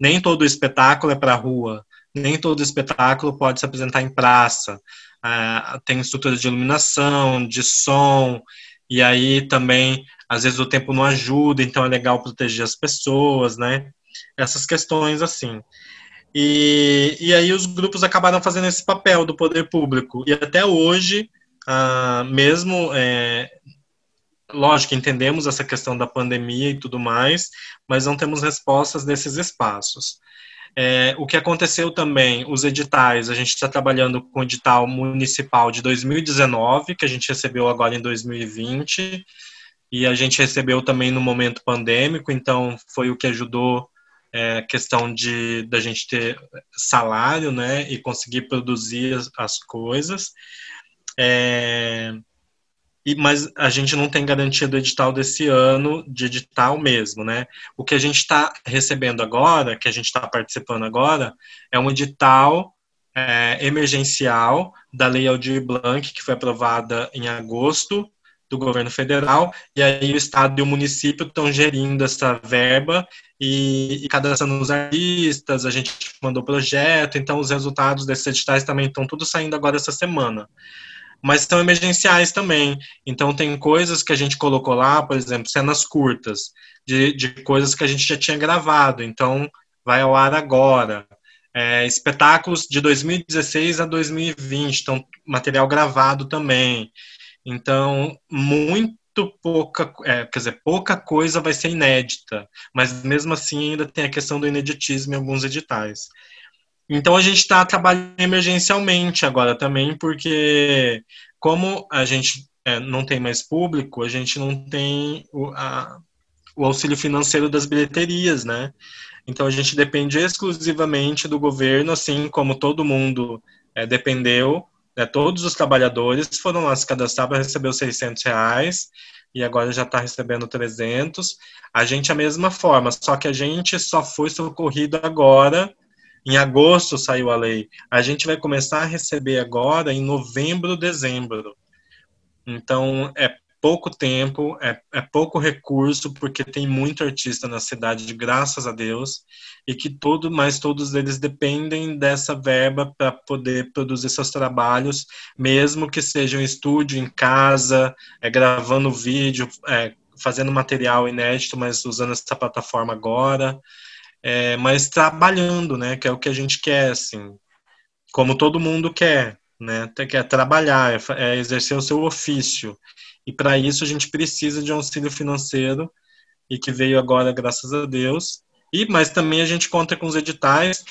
Nem todo espetáculo é para rua, nem todo espetáculo pode se apresentar em praça. É, tem estrutura de iluminação, de som, e aí também, às vezes, o tempo não ajuda, então é legal proteger as pessoas, né? Essas questões assim. E, e aí os grupos acabaram fazendo esse papel do poder público. E até hoje, ah, mesmo, é, lógico, entendemos essa questão da pandemia e tudo mais, mas não temos respostas desses espaços. É, o que aconteceu também, os editais, a gente está trabalhando com o edital municipal de 2019, que a gente recebeu agora em 2020, e a gente recebeu também no momento pandêmico, então foi o que ajudou é, questão de da gente ter salário, né, e conseguir produzir as, as coisas. É, e, mas a gente não tem garantia do edital desse ano, de edital mesmo, né? O que a gente está recebendo agora, que a gente está participando agora, é um edital é, emergencial da Lei Aldir Blanc, que foi aprovada em agosto do governo federal, e aí o Estado e o município estão gerindo essa verba e, e cadastrando os artistas, a gente mandou projeto, então os resultados desses editais também estão tudo saindo agora essa semana. Mas são emergenciais também, então tem coisas que a gente colocou lá, por exemplo, cenas curtas, de, de coisas que a gente já tinha gravado, então vai ao ar agora. É, espetáculos de 2016 a 2020, então material gravado também. Então, muito pouca, é, quer dizer, pouca coisa vai ser inédita, mas mesmo assim ainda tem a questão do ineditismo em alguns editais. Então a gente está trabalhando emergencialmente agora também, porque como a gente é, não tem mais público, a gente não tem o, a, o auxílio financeiro das bilheterias, né? Então a gente depende exclusivamente do governo, assim como todo mundo é, dependeu né, todos os trabalhadores foram lá se cadastrar para receber os 600 reais e agora já está recebendo 300. A gente a mesma forma, só que a gente só foi socorrido agora. Em agosto saiu a lei. A gente vai começar a receber agora em novembro, dezembro. Então é pouco tempo, é, é pouco recurso, porque tem muito artista na cidade, graças a Deus, e que todo, mas todos eles dependem dessa verba para poder produzir seus trabalhos, mesmo que seja um estúdio em casa, é, gravando vídeo, é, fazendo material inédito, mas usando essa plataforma agora, é, mas trabalhando, né, que é o que a gente quer, assim, como todo mundo quer, né, quer trabalhar, é, é exercer o seu ofício, e para isso a gente precisa de um auxílio financeiro e que veio agora, graças a Deus. E mas também a gente conta com os editais.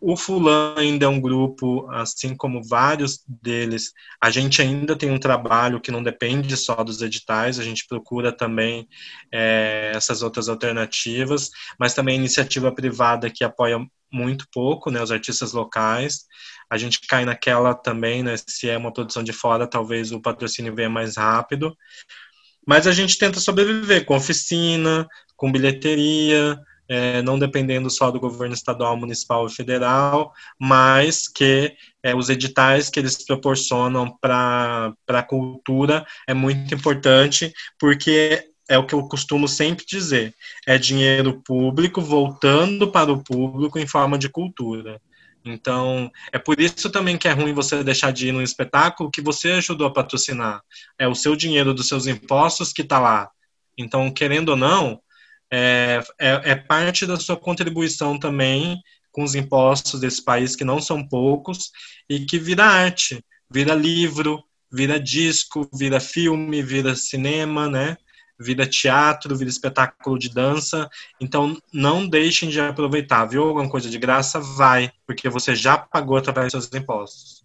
o Fulan ainda é um grupo, assim como vários deles. A gente ainda tem um trabalho que não depende só dos editais. A gente procura também é, essas outras alternativas, mas também iniciativa privada que apoia muito pouco, né, os artistas locais a gente cai naquela também, né? Se é uma produção de fora, talvez o patrocínio venha mais rápido. Mas a gente tenta sobreviver com oficina, com bilheteria, é, não dependendo só do governo estadual, municipal e federal, mas que é, os editais que eles proporcionam para a cultura é muito importante, porque é o que eu costumo sempre dizer: é dinheiro público voltando para o público em forma de cultura. Então, é por isso também que é ruim você deixar de ir num espetáculo que você ajudou a patrocinar. É o seu dinheiro dos seus impostos que está lá. Então, querendo ou não, é, é, é, parte da sua contribuição também com os impostos desse país, que não são poucos, e que vira arte, vira livro, vira disco, vira filme, vira cinema, né? vira teatro, vira espetáculo de dança. Então, não deixem de aproveitar. Viu alguma coisa de graça? Vai, porque você já pagou através dos seus impostos.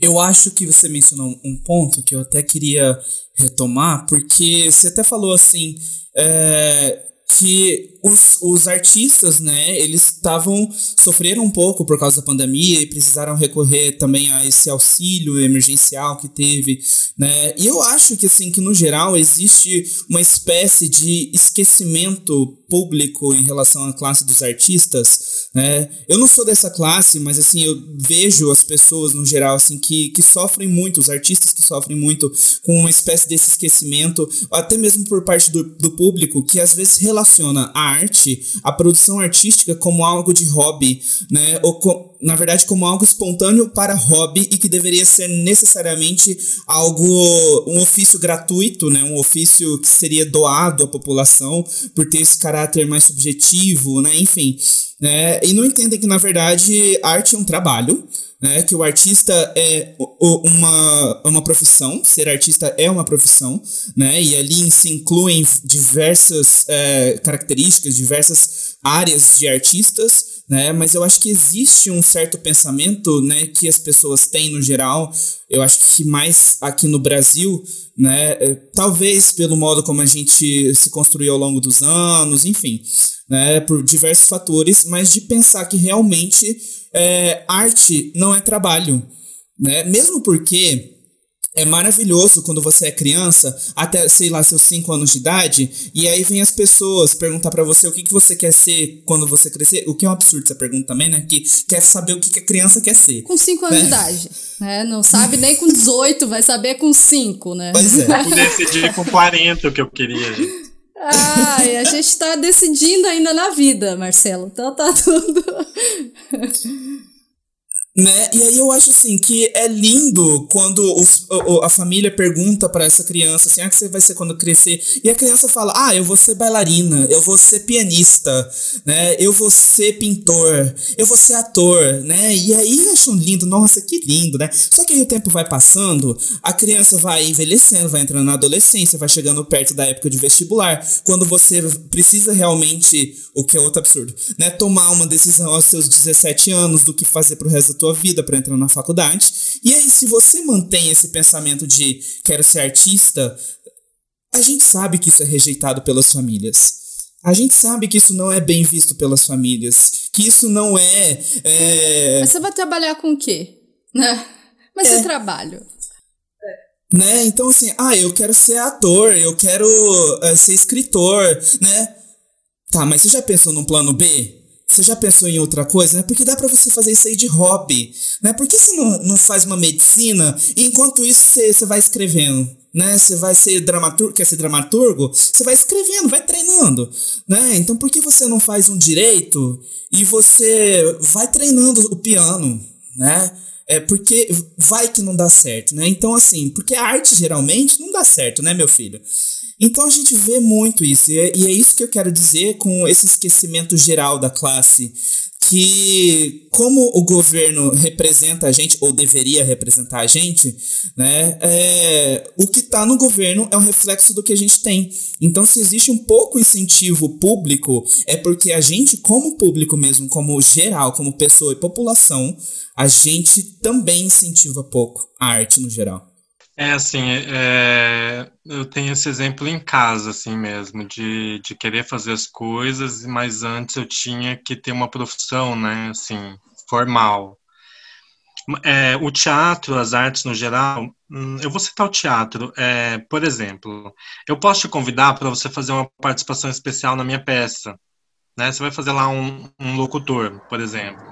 Eu acho que você mencionou um ponto que eu até queria retomar, porque você até falou assim. É, que os, os artistas, né, eles estavam sofreram um pouco por causa da pandemia e precisaram recorrer também a esse auxílio emergencial que teve, né? E eu acho que assim que no geral existe uma espécie de esquecimento público em relação à classe dos artistas, Né? Eu não sou dessa classe, mas assim, eu vejo as pessoas no geral assim que, que sofrem muito, os artistas que sofrem muito com uma espécie desse esquecimento, até mesmo por parte do, do público, que às vezes relaciona a arte, a produção artística como algo de hobby, né? Ou com, na verdade, como algo espontâneo para hobby e que deveria ser necessariamente algo, um ofício gratuito, né? Um ofício que seria doado à população por ter esse caráter mais subjetivo, né? Enfim, né? E não entendem que, na verdade, arte é um trabalho, né, que o artista é uma, uma profissão, ser artista é uma profissão, né, e ali se incluem diversas é, características, diversas áreas de artistas, né, mas eu acho que existe um certo pensamento, né, que as pessoas têm no geral, eu acho que mais aqui no Brasil, né, é, talvez pelo modo como a gente se construiu ao longo dos anos, enfim, né, por diversos fatores, mas de pensar que realmente é, arte não é trabalho, né? Mesmo porque é maravilhoso quando você é criança, até, sei lá, seus 5 anos de idade, e aí vem as pessoas perguntar para você o que, que você quer ser quando você crescer, o que é um absurdo essa pergunta também, né? Que quer saber o que, que a criança quer ser. Com 5 anos né? de idade, né? Não sabe nem com 18, vai saber com 5, né? Pois é. Eu decidi com 40 o que eu queria, gente. Ai, a gente tá decidindo ainda na vida, Marcelo. Então tá tudo. Né? E aí eu acho assim que é lindo quando os, a família pergunta para essa criança assim, ah, que você vai ser quando crescer? E a criança fala: "Ah, eu vou ser bailarina, eu vou ser pianista, né? Eu vou ser pintor, eu vou ser ator", né? E aí acham lindo, nossa, que lindo, né? Só que aí o tempo vai passando, a criança vai envelhecendo, vai entrando na adolescência, vai chegando perto da época de vestibular, quando você precisa realmente, o que é outro absurdo, né, tomar uma decisão aos seus 17 anos do que fazer pro resto da tua vida para entrar na faculdade. E aí, se você mantém esse pensamento de quero ser artista, a gente sabe que isso é rejeitado pelas famílias. A gente sabe que isso não é bem visto pelas famílias. Que isso não é. é... Mas você vai trabalhar com o quê? Né? Mas é. trabalho. Né? Então, assim, ah, eu quero ser ator, eu quero uh, ser escritor, né? Tá, mas você já pensou num plano B? Você já pensou em outra coisa? Né? Porque dá para você fazer isso aí de hobby. Né? Por que você não, não faz uma medicina e enquanto isso você, você vai escrevendo? Né? Você vai ser dramaturgo, quer ser dramaturgo? Você vai escrevendo, vai treinando. Né? Então por que você não faz um direito e você vai treinando o piano? Né? É porque vai que não dá certo, né? Então, assim, porque a arte geralmente não dá certo, né, meu filho? Então a gente vê muito isso, e é, e é isso que eu quero dizer com esse esquecimento geral da classe que como o governo representa a gente ou deveria representar a gente, né, é, o que está no governo é um reflexo do que a gente tem. Então, se existe um pouco incentivo público, é porque a gente, como público mesmo, como geral, como pessoa e população, a gente também incentiva pouco a arte no geral. É assim, é, eu tenho esse exemplo em casa, assim mesmo, de, de querer fazer as coisas, mas antes eu tinha que ter uma profissão, né, assim, formal. É, o teatro, as artes no geral, hum, eu vou citar o teatro, é, por exemplo, eu posso te convidar para você fazer uma participação especial na minha peça, né, você vai fazer lá um, um locutor, por exemplo,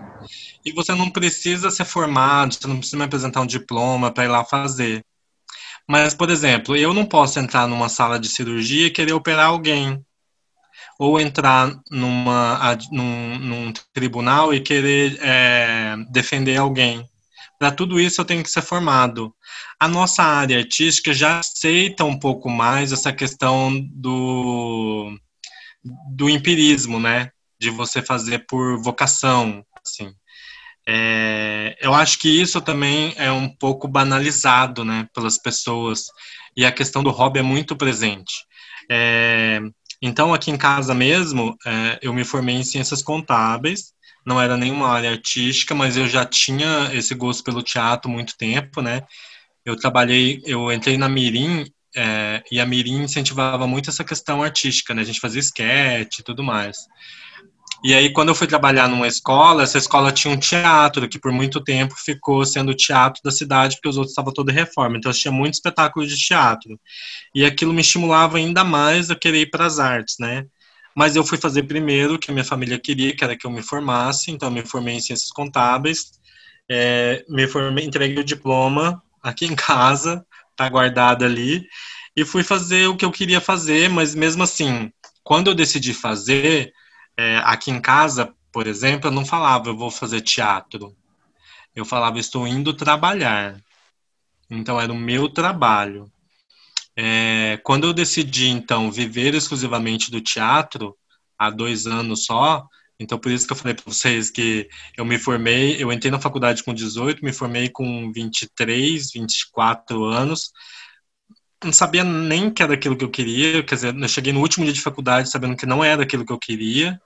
e você não precisa ser formado, você não precisa me apresentar um diploma para ir lá fazer mas, por exemplo, eu não posso entrar numa sala de cirurgia e querer operar alguém. Ou entrar numa, num, num tribunal e querer é, defender alguém. Para tudo isso eu tenho que ser formado. A nossa área artística já aceita um pouco mais essa questão do, do empirismo, né? De você fazer por vocação, assim. É, eu acho que isso também é um pouco banalizado, né, pelas pessoas. E a questão do hobby é muito presente. É, então, aqui em casa mesmo, é, eu me formei em ciências contábeis. Não era nenhuma área artística, mas eu já tinha esse gosto pelo teatro muito tempo, né? Eu trabalhei, eu entrei na Mirim é, e a Mirim incentivava muito essa questão artística, né? A gente fazia sketch e tudo mais. E aí, quando eu fui trabalhar numa escola, essa escola tinha um teatro, que por muito tempo ficou sendo o teatro da cidade, porque os outros estavam toda reforma. Então, tinha muito espetáculo de teatro. E aquilo me estimulava ainda mais a querer ir para as artes, né? mas eu fui fazer primeiro o que a minha família queria, que era que eu me formasse, então eu me formei em ciências contábeis, é, me formei, entreguei o diploma aqui em casa, tá guardado ali, e fui fazer o que eu queria fazer, mas mesmo assim, quando eu decidi fazer, é, aqui em casa, por exemplo, eu não falava eu vou fazer teatro, eu falava estou indo trabalhar, então era o meu trabalho. É, quando eu decidi, então, viver exclusivamente do teatro, há dois anos só, então por isso que eu falei para vocês que eu me formei, eu entrei na faculdade com 18, me formei com 23, 24 anos, não sabia nem que era aquilo que eu queria, quer dizer, eu cheguei no último dia de faculdade sabendo que não era aquilo que eu queria,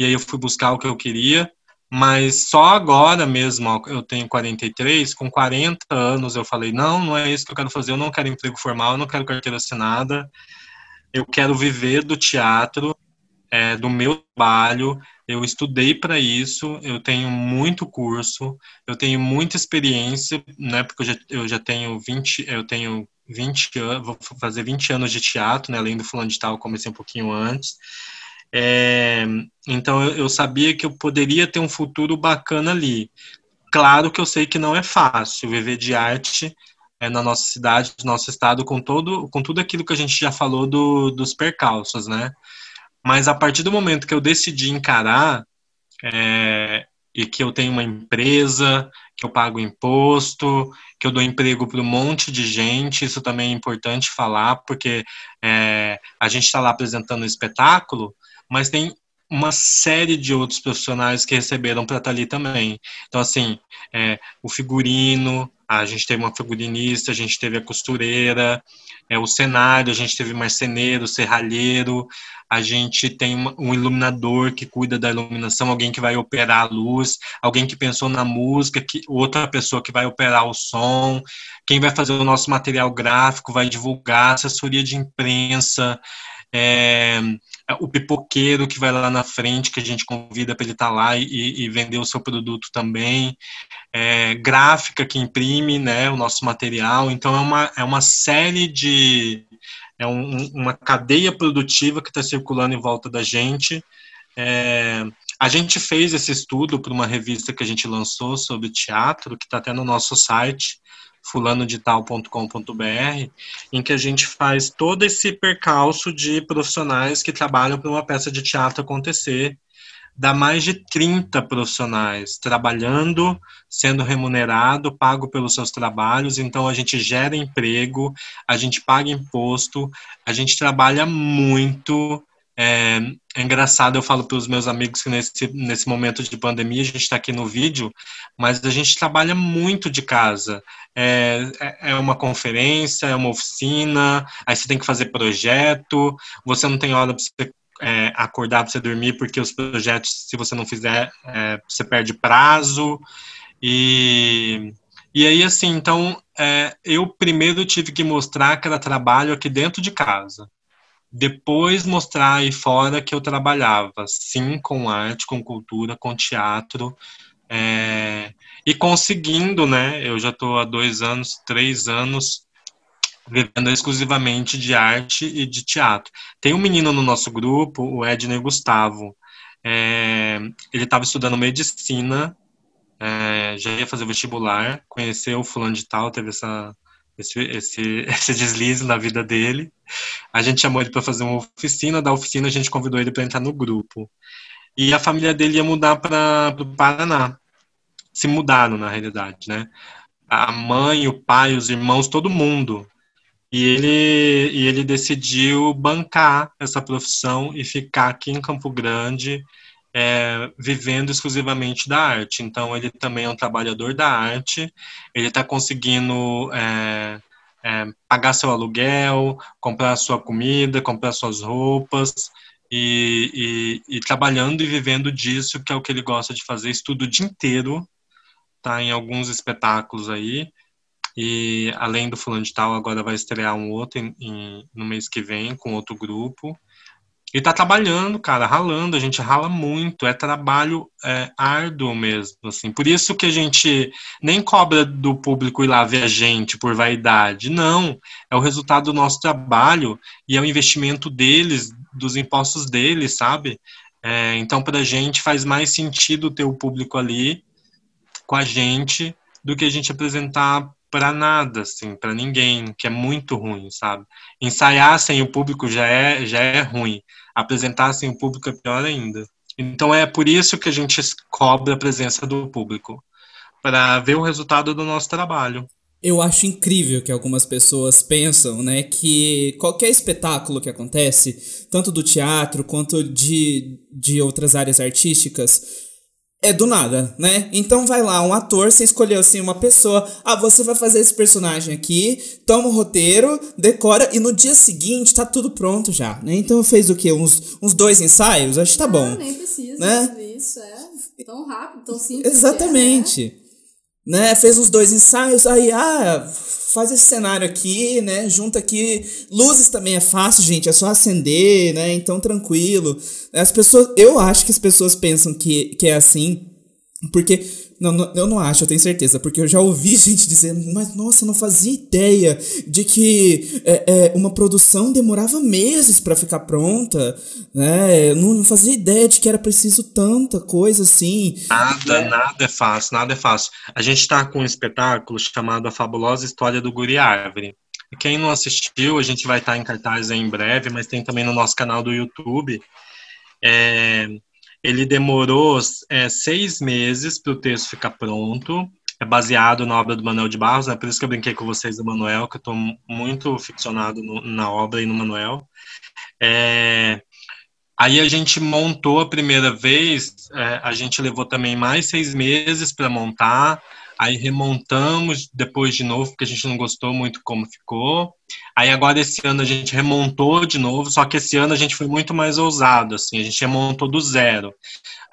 e aí eu fui buscar o que eu queria, mas só agora mesmo, eu tenho 43, com 40 anos eu falei, não, não é isso que eu quero fazer, eu não quero emprego formal, eu não quero carteira assinada, eu quero viver do teatro, é, do meu trabalho, eu estudei para isso, eu tenho muito curso, eu tenho muita experiência, né, porque eu já, eu já tenho 20, eu tenho 20 anos, vou fazer 20 anos de teatro, né, além do fulano de tal, comecei um pouquinho antes, é, então eu, eu sabia que eu poderia ter um futuro bacana ali. Claro que eu sei que não é fácil viver de arte é, na nossa cidade, no nosso estado, com todo, com tudo aquilo que a gente já falou do, dos percalços, né? Mas a partir do momento que eu decidi encarar é, e que eu tenho uma empresa, que eu pago imposto, que eu dou emprego para um monte de gente, isso também é importante falar, porque é, a gente está lá apresentando o espetáculo, mas tem uma série de outros profissionais que receberam para estar tá ali também. Então, assim, é, o figurino, a gente teve uma figurinista, a gente teve a costureira, é, o cenário, a gente teve marceneiro, serralheiro, a gente tem um iluminador que cuida da iluminação, alguém que vai operar a luz, alguém que pensou na música, que outra pessoa que vai operar o som, quem vai fazer o nosso material gráfico, vai divulgar, assessoria de imprensa, é, o pipoqueiro que vai lá na frente, que a gente convida para ele estar tá lá e, e, vender o seu produto também, é, gráfica que imprime né, o nosso material. Então, é uma, é uma série de. É um, uma cadeia produtiva que está circulando em volta da gente. É, a gente fez esse estudo para uma revista que a gente lançou sobre teatro, que está até no nosso site, fulanodital.com.br, em que a gente faz todo esse percalço de profissionais que trabalham para uma peça de teatro acontecer. Dá mais de 30 profissionais trabalhando, sendo remunerado, pago pelos seus trabalhos, então a gente gera emprego, a gente paga imposto, a gente trabalha muito, é, é, engraçado, eu falo para os meus amigos que nesse, nesse momento de pandemia a gente está aqui no vídeo, mas a gente trabalha muito de casa. É, é, é uma conferência, é uma oficina, aí você tem que fazer projeto, você não tem hora para você é, acordar para você dormir, porque os projetos, se você não fizer, é, você perde prazo. E, e aí, assim, então, é, eu primeiro tive que mostrar que era trabalho aqui dentro de casa depois mostrar aí fora que eu trabalhava, sim, com arte, com cultura, com teatro, é, e conseguindo, né? Eu já estou há dois anos, três anos vivendo exclusivamente de arte e de teatro. Tem um menino no nosso grupo, o Edner Gustavo. É, ele estava estudando medicina, é, já ia fazer vestibular, conheceu o fulano de tal, teve essa esse, esse, *laughs* esse deslize na vida dele. *laughs* A gente chamou ele para fazer uma oficina, da oficina a gente convidou ele para entrar no grupo. E a família dele ia mudar para o Paraná. Se mudaram, na realidade, né? A mãe, o pai, os irmãos, todo mundo. E ele, e ele decidiu bancar essa profissão e ficar aqui em Campo Grande, é, vivendo exclusivamente da arte. Então, ele também é um trabalhador da arte, ele está conseguindo é, é, pagar seu aluguel, comprar sua comida, comprar suas roupas, e, e, e, trabalhando e vivendo disso, que é o que ele gosta de fazer, estudo o dia inteiro, tá em alguns espetáculos aí, e além do Fulano de Tal, agora vai estrear um outro em, em, no mês que vem, com outro grupo, E tá trabalhando, cara, ralando, a gente rala muito, é trabalho é, árduo mesmo, assim. Por isso que a gente nem cobra do público ir lá ver a gente por vaidade, não. É o resultado do nosso trabalho e é o investimento deles, dos impostos deles, sabe? É, então, pra gente faz mais sentido ter o público ali com a gente do que a gente apresentar para nada, assim, para ninguém, que é muito ruim, sabe? Ensaiar sem o público já é, já é ruim. Apresentar sem o público é pior ainda. Então é por isso que a gente cobra a presença do público, para ver o resultado do nosso trabalho. Eu acho incrível que algumas pessoas pensam, né, que qualquer espetáculo que acontece, tanto do teatro quanto de, de outras áreas artísticas, é do nada, né? Então vai lá, um ator, você escolheu assim uma pessoa, ah, você vai fazer esse personagem aqui, toma o roteiro, decora e no dia seguinte tá tudo pronto já, né? Então fez o quê? Uns, uns dois ensaios? Acho que tá bom. Ah, nem precisa né? isso, é tão rápido, tão simples. Exatamente. É, né? né? Fez os dois ensaios, aí, ah, faz esse cenário aqui, né? Junta aqui. Luzes também é fácil, gente, é só acender, né? Então, tranquilo. As pessoas, eu acho que as pessoas pensam que, que é assim, porque não, não, eu não acho, eu tenho certeza, porque eu já ouvi *laughs* gente dizendo, mas nossa, eu não fazia ideia de que é, é, uma produção demorava meses para ficar pronta, né? Eu não, fazia ideia de que era preciso tanta coisa assim. Nada, nada é fácil, nada é fácil. A gente está com um espetáculo chamado A Fabulosa História do Guri Árvore. Quem não assistiu, a gente vai estar tá em cartaz em breve, mas tem também no nosso canal do YouTube. É, ele demorou é, seis meses para o texto ficar pronto. É baseado na obra do Manuel de Barros, né? por isso que eu brinquei com vocês do Manuel, que eu estou muito ficcionado no, na obra e no Manuel. É, aí a gente montou a primeira vez, é, a gente levou também mais seis meses para montar. Aí remontamos depois de novo, porque a gente não gostou muito como ficou. Aí agora esse ano a gente remontou de novo, só que esse ano a gente foi muito mais ousado, assim, a gente remontou do zero.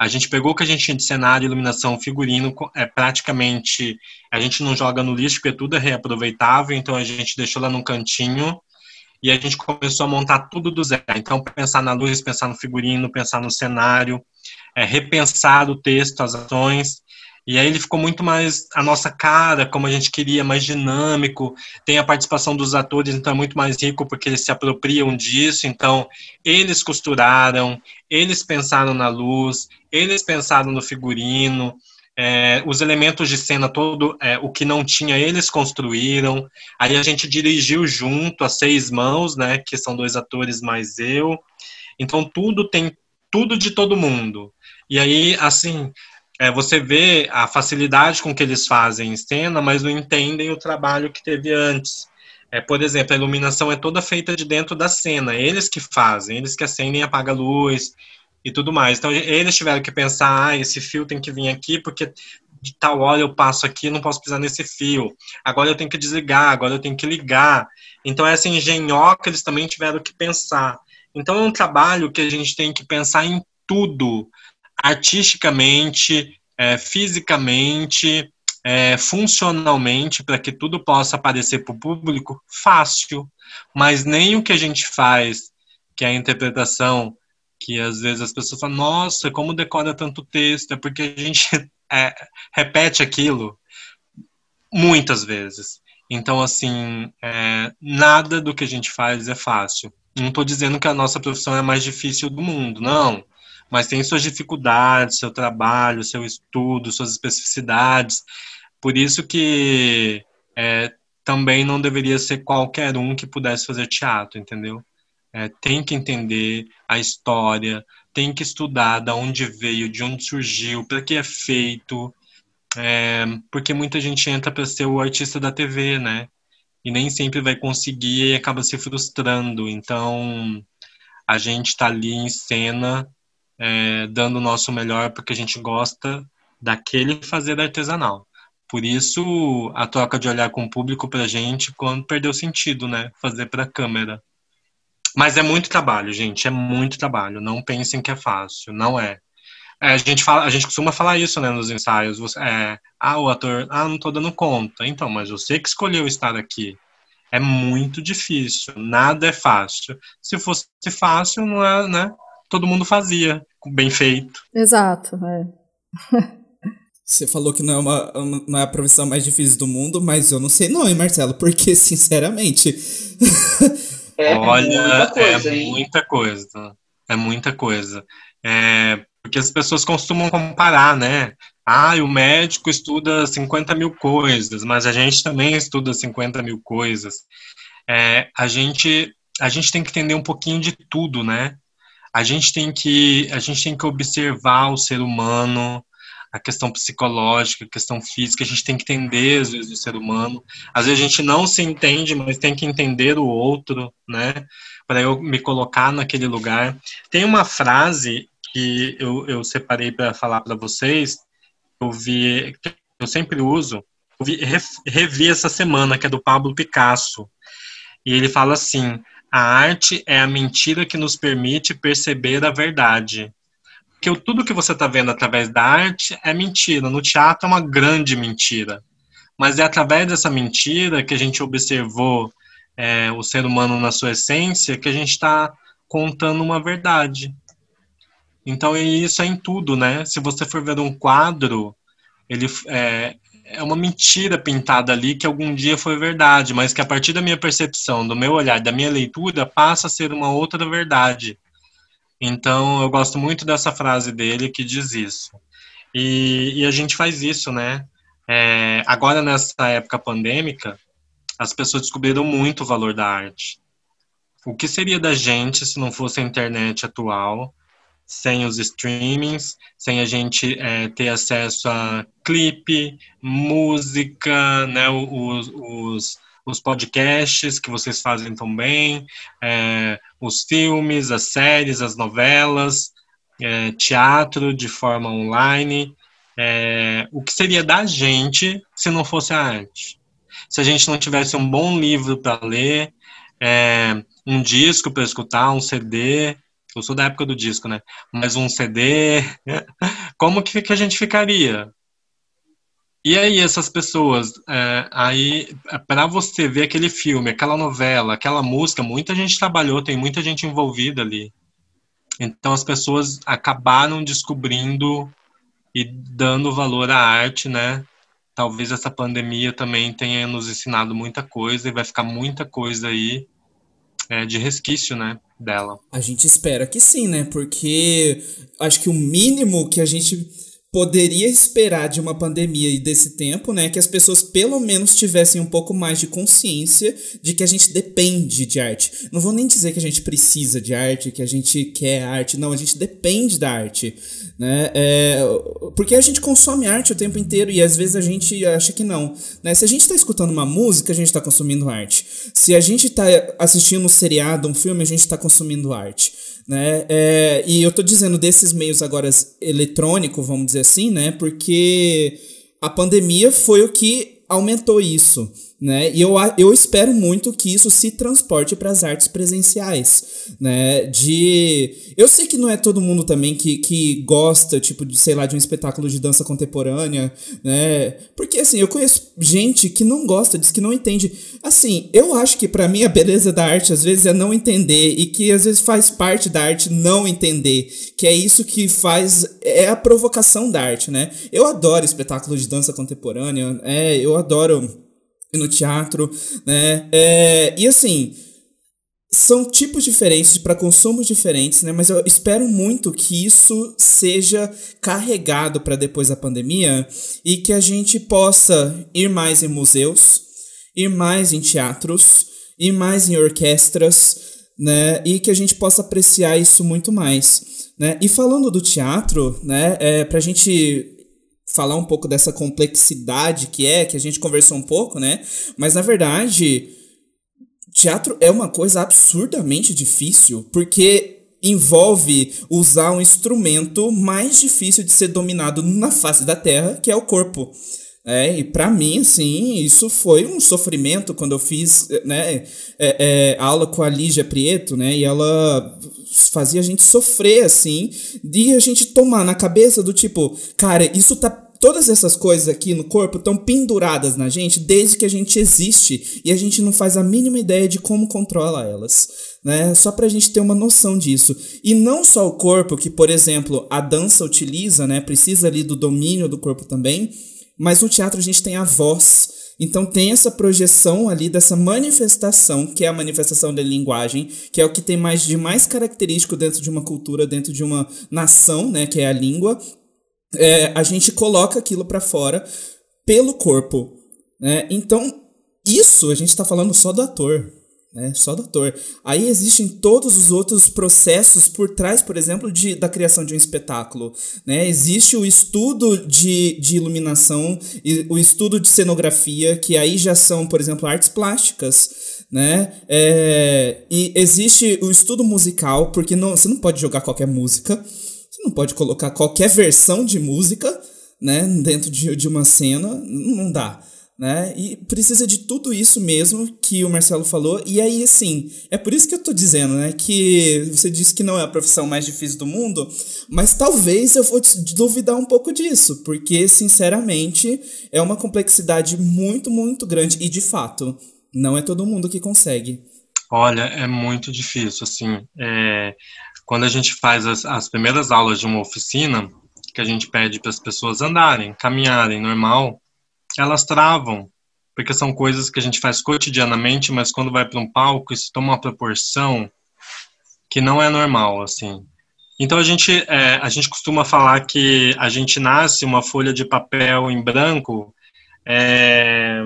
A gente pegou o que a gente tinha de cenário, iluminação, figurino, é praticamente a gente não joga no lixo porque tudo é reaproveitável, então a gente deixou lá num cantinho e a gente começou a montar tudo do zero. Então pensar na luz, pensar no figurino, pensar no cenário, é, repensar o texto, as ações. E aí ele ficou muito mais a nossa cara, como a gente queria, mais dinâmico. Tem a participação dos atores, então é muito mais rico porque eles se apropriam disso. Então, eles costuraram, eles pensaram na luz, eles pensaram no figurino. É, os elementos de cena todo, é, o que não tinha, eles construíram. Aí a gente dirigiu junto, a seis mãos, né, que são dois atores mais eu. Então tudo tem tudo de todo mundo. E aí, assim, é, você vê a facilidade com que eles fazem em cena, mas não entendem o trabalho que teve antes. É, por exemplo, a iluminação é toda feita de dentro da cena, eles que fazem, eles que acendem e apagam a luz e tudo mais. Então, eles tiveram que pensar, ah, esse fio tem que vir aqui, porque de tal hora eu passo aqui, não posso pisar nesse fio. Agora eu tenho que desligar, agora eu tenho que ligar. Então, essa engenhoca eles também tiveram que pensar. Então, é um trabalho que a gente tem que pensar em tudo, artisticamente, é, fisicamente, é, funcionalmente, para que tudo possa aparecer para o público, fácil. Mas nem o que a gente faz, que é a interpretação, que às vezes as pessoas falam, nossa, como decora tanto texto? É porque a gente *laughs* é, repete aquilo muitas vezes. Então, assim, é, nada do que a gente faz é fácil. Não estou dizendo que a nossa profissão é a mais difícil do mundo, não mas tem suas dificuldades, seu trabalho, seu estudo, suas especificidades. Por isso que é, também não deveria ser qualquer um que pudesse fazer teatro, entendeu? É, tem que entender a história, tem que estudar de onde veio, de onde surgiu, para que é feito, é, porque muita gente entra para ser o artista da TV, né? E nem sempre vai conseguir e acaba se frustrando. Então, a gente está ali em cena é, dando o nosso melhor porque a gente gosta daquele fazer artesanal. Por isso, a troca de olhar com o público para a gente quando perdeu sentido, né? Fazer para a câmera. Mas é muito trabalho, gente, é muito trabalho. Não pensem que é fácil, não é. é a, gente fala, a gente costuma falar isso, né, nos ensaios. Você, é, ah, o ator, ah, não estou dando conta. Então, mas você que escolheu estar aqui. É muito difícil, nada é fácil. Se fosse fácil, não é, né? Todo mundo fazia, bem feito. Exato, é. *laughs* Você falou que não é, uma, não é a profissão mais difícil do mundo, mas eu não sei não, hein, Marcelo? Porque, *laughs* sinceramente... é, Olha, muita coisa, é muita coisa. É muita coisa. É, porque as pessoas costumam comparar, né? Ah, o médico estuda 50 mil coisas, mas a gente também estuda 50 mil coisas. É, a, gente, a gente tem que entender um pouquinho de tudo, né? A gente tem que, a gente tem que observar o ser humano, a questão psicológica, a questão física, a gente tem que entender, às vezes, o ser humano. Às vezes a gente não se entende, mas tem que entender o outro, né? Para eu me colocar naquele lugar. Tem uma frase que eu, eu separei para falar para vocês, eu vi, que eu sempre uso, eu vi, revi essa semana, que é do Pablo Picasso. E ele fala assim: a arte é a mentira que nos permite perceber a verdade. Porque tudo que você está vendo através da arte é mentira. No teatro é uma grande mentira. Mas é através dessa mentira que a gente observou é, o ser humano na sua essência que a gente está contando uma verdade. Então, isso é em tudo, né? Se você for ver um quadro, ele é, é uma mentira pintada ali que algum dia foi verdade, mas que a partir da minha percepção, do meu olhar, da minha leitura, passa a ser uma outra verdade. Então, eu gosto muito dessa frase dele que diz isso. E, e a gente faz isso, né? É, agora, nessa época pandêmica, as pessoas descobriram muito o valor da arte. O que seria da gente se não fosse a internet atual? Sem os streamings, sem a gente é, ter acesso a clipe, música, né, os, os, os podcasts que vocês fazem tão bem, é, os filmes, as séries, as novelas, é, teatro de forma online. É, o que seria da gente se não fosse a arte? Se a gente não tivesse um bom livro para ler, é, um disco para escutar, um CD, eu sou da época do disco, né? Mas um CD, *laughs* como que, que a gente ficaria? E aí, essas pessoas, é, aí, para você ver aquele filme, aquela novela, aquela música, muita gente trabalhou, tem muita gente envolvida ali. Então, as pessoas acabaram descobrindo e dando valor à arte, né? Talvez essa pandemia também tenha nos ensinado muita coisa e vai ficar muita coisa aí é, de resquício, né? Dela. A gente espera que sim, né? Porque acho que o mínimo que a gente poderia esperar de uma pandemia e desse tempo, né, que as pessoas pelo menos tivessem um pouco mais de consciência de que a gente depende de arte. Não vou nem dizer que a gente precisa de arte, que a gente quer arte, não, a gente depende da arte, né? É, porque a gente consome arte o tempo inteiro e às vezes a gente acha que não, né? Se a gente está escutando uma música, a gente está consumindo arte. Se a gente está assistindo um seriado, um filme, a gente está consumindo arte. Né? É, e eu tô dizendo desses meios agora eletrônicos, vamos dizer assim, né? Porque a pandemia foi o que aumentou isso né? E eu, eu espero muito que isso se transporte para as artes presenciais, né? De eu sei que não é todo mundo também que, que gosta, tipo, de, sei lá, de um espetáculo de dança contemporânea, né? Porque assim, eu conheço gente que não gosta, diz que não entende. Assim, eu acho que para mim a beleza da arte às vezes é não entender e que às vezes faz parte da arte não entender, que é isso que faz é a provocação da arte, né? Eu adoro espetáculo de dança contemporânea, é, eu adoro no teatro, né? É, e assim, são tipos diferentes para consumos diferentes, né? Mas eu espero muito que isso seja carregado para depois da pandemia e que a gente possa ir mais em museus, ir mais em teatros, ir mais em orquestras, né? E que a gente possa apreciar isso muito mais, né? E falando do teatro, né? É, para a gente falar um pouco dessa complexidade que é, que a gente conversou um pouco, né? Mas na verdade, teatro é uma coisa absurdamente difícil, porque envolve usar um instrumento mais difícil de ser dominado na face da Terra, que é o corpo. É, e para mim, assim, isso foi um sofrimento quando eu fiz né, é, é, aula com a Lígia Prieto, né? E ela fazia a gente sofrer, assim, de a gente tomar na cabeça do tipo, cara, isso tá todas essas coisas aqui no corpo estão penduradas na gente desde que a gente existe e a gente não faz a mínima ideia de como controla elas, né? Só pra gente ter uma noção disso. E não só o corpo, que por exemplo, a dança utiliza, né? Precisa ali do domínio do corpo também, mas no teatro a gente tem a voz. Então tem essa projeção ali dessa manifestação, que é a manifestação da linguagem, que é o que tem mais de mais característico dentro de uma cultura, dentro de uma nação, né, que é a língua, é, a gente coloca aquilo para fora pelo corpo. Né? Então, isso a gente está falando só do ator. Né? Só do ator. Aí existem todos os outros processos por trás, por exemplo, de, da criação de um espetáculo. Né? Existe o estudo de, de iluminação, e o estudo de cenografia, que aí já são, por exemplo, artes plásticas. Né? É, e existe o estudo musical, porque não, você não pode jogar qualquer música. Você não pode colocar qualquer versão de música, né, dentro de, de uma cena, não dá. Né? E precisa de tudo isso mesmo que o Marcelo falou. E aí, assim, é por isso que eu tô dizendo, né? Que você disse que não é a profissão mais difícil do mundo, mas talvez eu vou duvidar um pouco disso, porque, sinceramente, é uma complexidade muito, muito grande. E, de fato, não é todo mundo que consegue. Olha, é muito difícil, assim. É, quando a gente faz as, as primeiras aulas de uma oficina, que a gente pede para as pessoas andarem, caminharem normal, elas travam, porque são coisas que a gente faz cotidianamente, mas quando vai para um palco, isso toma uma proporção que não é normal, assim. Então a gente, é, a gente costuma falar que a gente nasce uma folha de papel em branco é,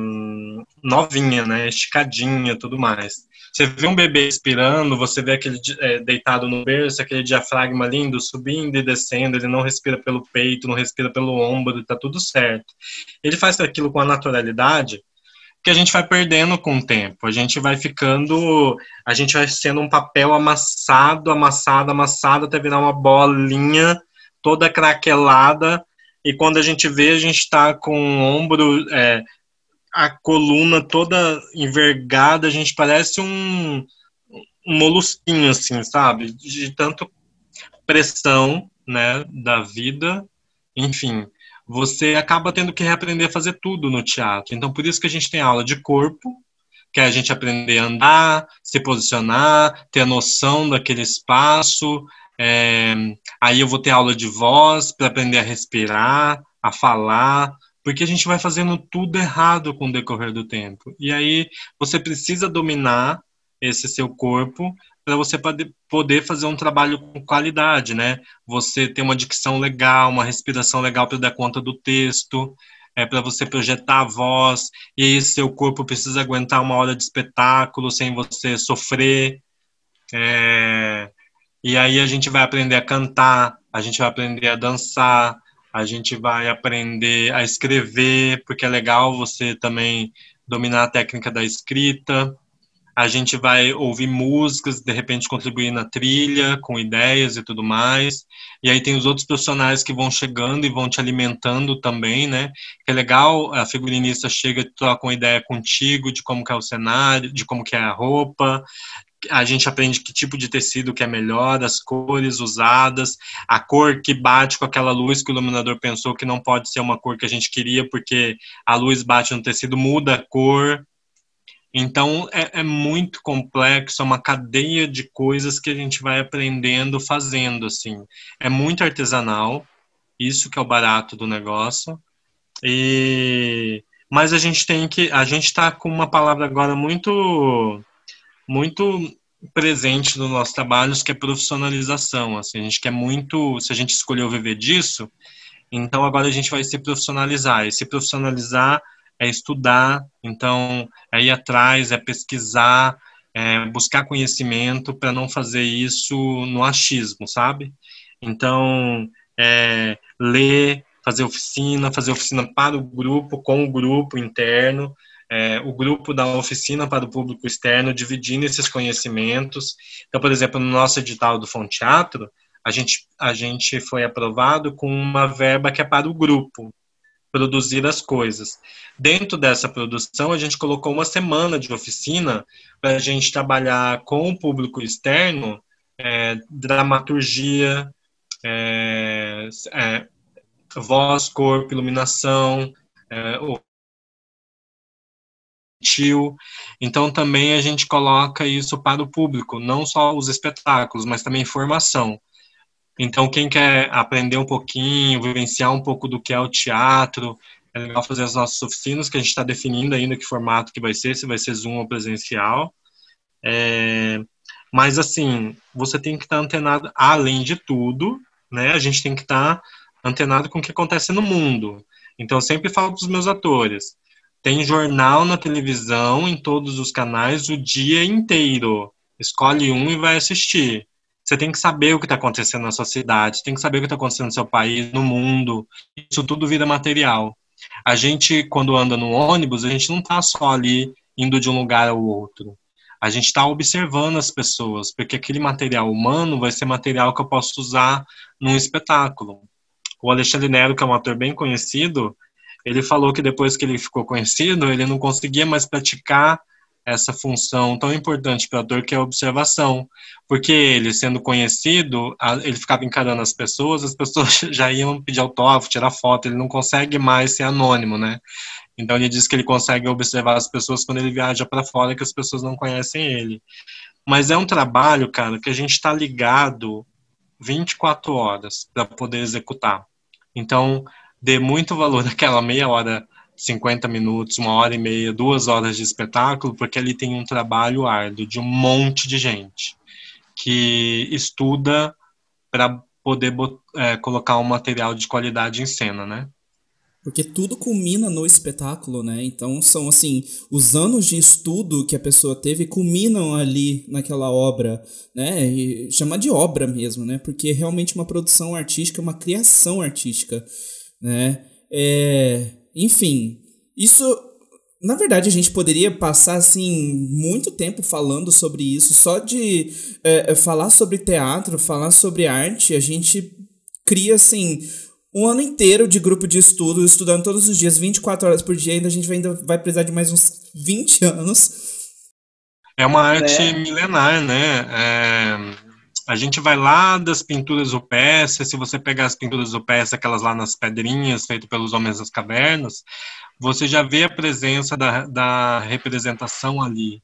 novinha, né, esticadinha, tudo mais. Você vê um bebê expirando, você vê aquele é, deitado no berço, aquele diafragma lindo subindo e descendo, ele não respira pelo peito, não respira pelo ombro, tá tudo certo. Ele faz aquilo com a naturalidade que a gente vai perdendo com o tempo. A gente vai ficando, a gente vai sendo um papel amassado, amassado, amassado até virar uma bolinha toda craquelada. E quando a gente vê, a gente está com o ombro é, a coluna toda envergada, a gente parece um, um molusquinho, assim, sabe? De tanto pressão, né, da vida, enfim, você acaba tendo que reaprender a fazer tudo no teatro. Então, por isso que a gente tem aula de corpo, que é a gente aprender a andar, se posicionar, ter a noção daquele espaço. É, aí eu vou ter aula de voz para aprender a respirar, a falar, porque a gente vai fazendo tudo errado com o decorrer do tempo. E aí você precisa dominar esse seu corpo para você poder fazer um trabalho com qualidade, né? Você ter uma dicção legal, uma respiração legal para dar conta do texto, é para você projetar a voz, e aí seu corpo precisa aguentar uma hora de espetáculo sem você sofrer. É, e aí a gente vai aprender a cantar, a gente vai aprender a dançar, a gente vai aprender a escrever, porque é legal você também dominar a técnica da escrita. A gente vai ouvir músicas, de repente contribuir na trilha, com ideias e tudo mais. E aí tem os outros profissionais que vão chegando e vão te alimentando também, né? Que é legal, a figurinista chega e troca uma ideia contigo de como é o cenário, de como é a roupa, a gente aprende que tipo de tecido que é melhor, as cores usadas, a cor que bate com aquela luz que o iluminador pensou que não pode ser uma cor que a gente queria, porque a luz bate no tecido, muda a cor. Então é, é muito complexo, é uma cadeia de coisas que a gente vai aprendendo fazendo assim. É muito artesanal, isso que é o barato do negócio. E mas a gente tem que, a gente está com uma palavra agora muito muito presente no nosso trabalho, que é profissionalização. Assim, a gente quer muito, se a gente escolheu viver disso, então agora a gente vai se profissionalizar. E se profissionalizar é estudar, então é ir atrás, é pesquisar, é buscar conhecimento para não fazer isso no achismo, sabe? Então, é, ler, fazer oficina, fazer oficina para o grupo, com o grupo interno, é, o grupo da oficina para o público externo, dividindo esses conhecimentos. Então, por exemplo, no nosso edital do Fonteatro, a gente, a gente foi aprovado com uma verba que é para o grupo produzir as coisas. Dentro dessa produção, a gente colocou uma semana de oficina para a gente trabalhar com o público externo, é, dramaturgia, é, é, voz, corpo, iluminação, então também a gente coloca isso para o público, não só os espetáculos, mas também formação. Então quem quer aprender um pouquinho, vivenciar um pouco do que é o teatro, é legal fazer as nossas oficinas, que a gente está definindo ainda que formato que vai ser, se vai ser Zoom ou presencial. É, mas assim, você tem que estar tá antenado, além de tudo, né? A gente tem que estar tá antenado com o que acontece no mundo. Então eu sempre falo para os meus atores, tem jornal na televisão, em todos os canais, o dia inteiro. Escolhe um e vai assistir. Você tem que saber o que está acontecendo na sua cidade, tem que saber o que está acontecendo no seu país, no mundo. Isso tudo vira material. A gente, quando anda no ônibus, a gente não está só ali indo de um lugar ao outro. A gente está observando as pessoas, porque aquele material humano vai ser material que eu posso usar num espetáculo. O Alexandre Nero, que é um ator bem conhecido, ele falou que depois que ele ficou conhecido, ele não conseguia mais praticar essa função tão importante para o ator que é a observação, porque ele, sendo conhecido, ele ficava encarando as pessoas, as *laughs* pessoas já iam pedir autógrafo, tirar foto, ele não consegue mais ser anônimo, né? Então ele diz que ele consegue observar as pessoas quando ele viaja para fora, que as pessoas não conhecem ele. Mas é um trabalho, cara, que a gente está ligado 24 horas para poder executar. Então, dê muito valor naquela meia hora 50 minutos, uma hora e meia, duas horas de espetáculo, porque ali tem um trabalho árduo de um monte de gente que estuda para poder é, colocar um material de qualidade em cena, né? Porque tudo culmina no espetáculo, né? Então são assim, os anos de estudo que a pessoa teve culminam ali naquela obra, né? E chamar de obra mesmo, né? Porque é realmente uma produção artística, uma criação artística, né? É, enfim, isso. Na verdade, a gente poderia passar assim muito tempo falando sobre isso, só de é, é, falar sobre teatro, falar sobre arte, a gente cria assim um ano inteiro de grupo de estudo, estudando todos os dias, 24 horas por dia, ainda a gente ainda vai precisar de mais uns 20 anos. É uma arte é. milenar, né? É, a gente vai lá das pinturas rupestres, se você pegar as pinturas rupestres, aquelas lá nas pedrinhas, feitas pelos homens das cavernas, você já vê a presença da, da representação ali.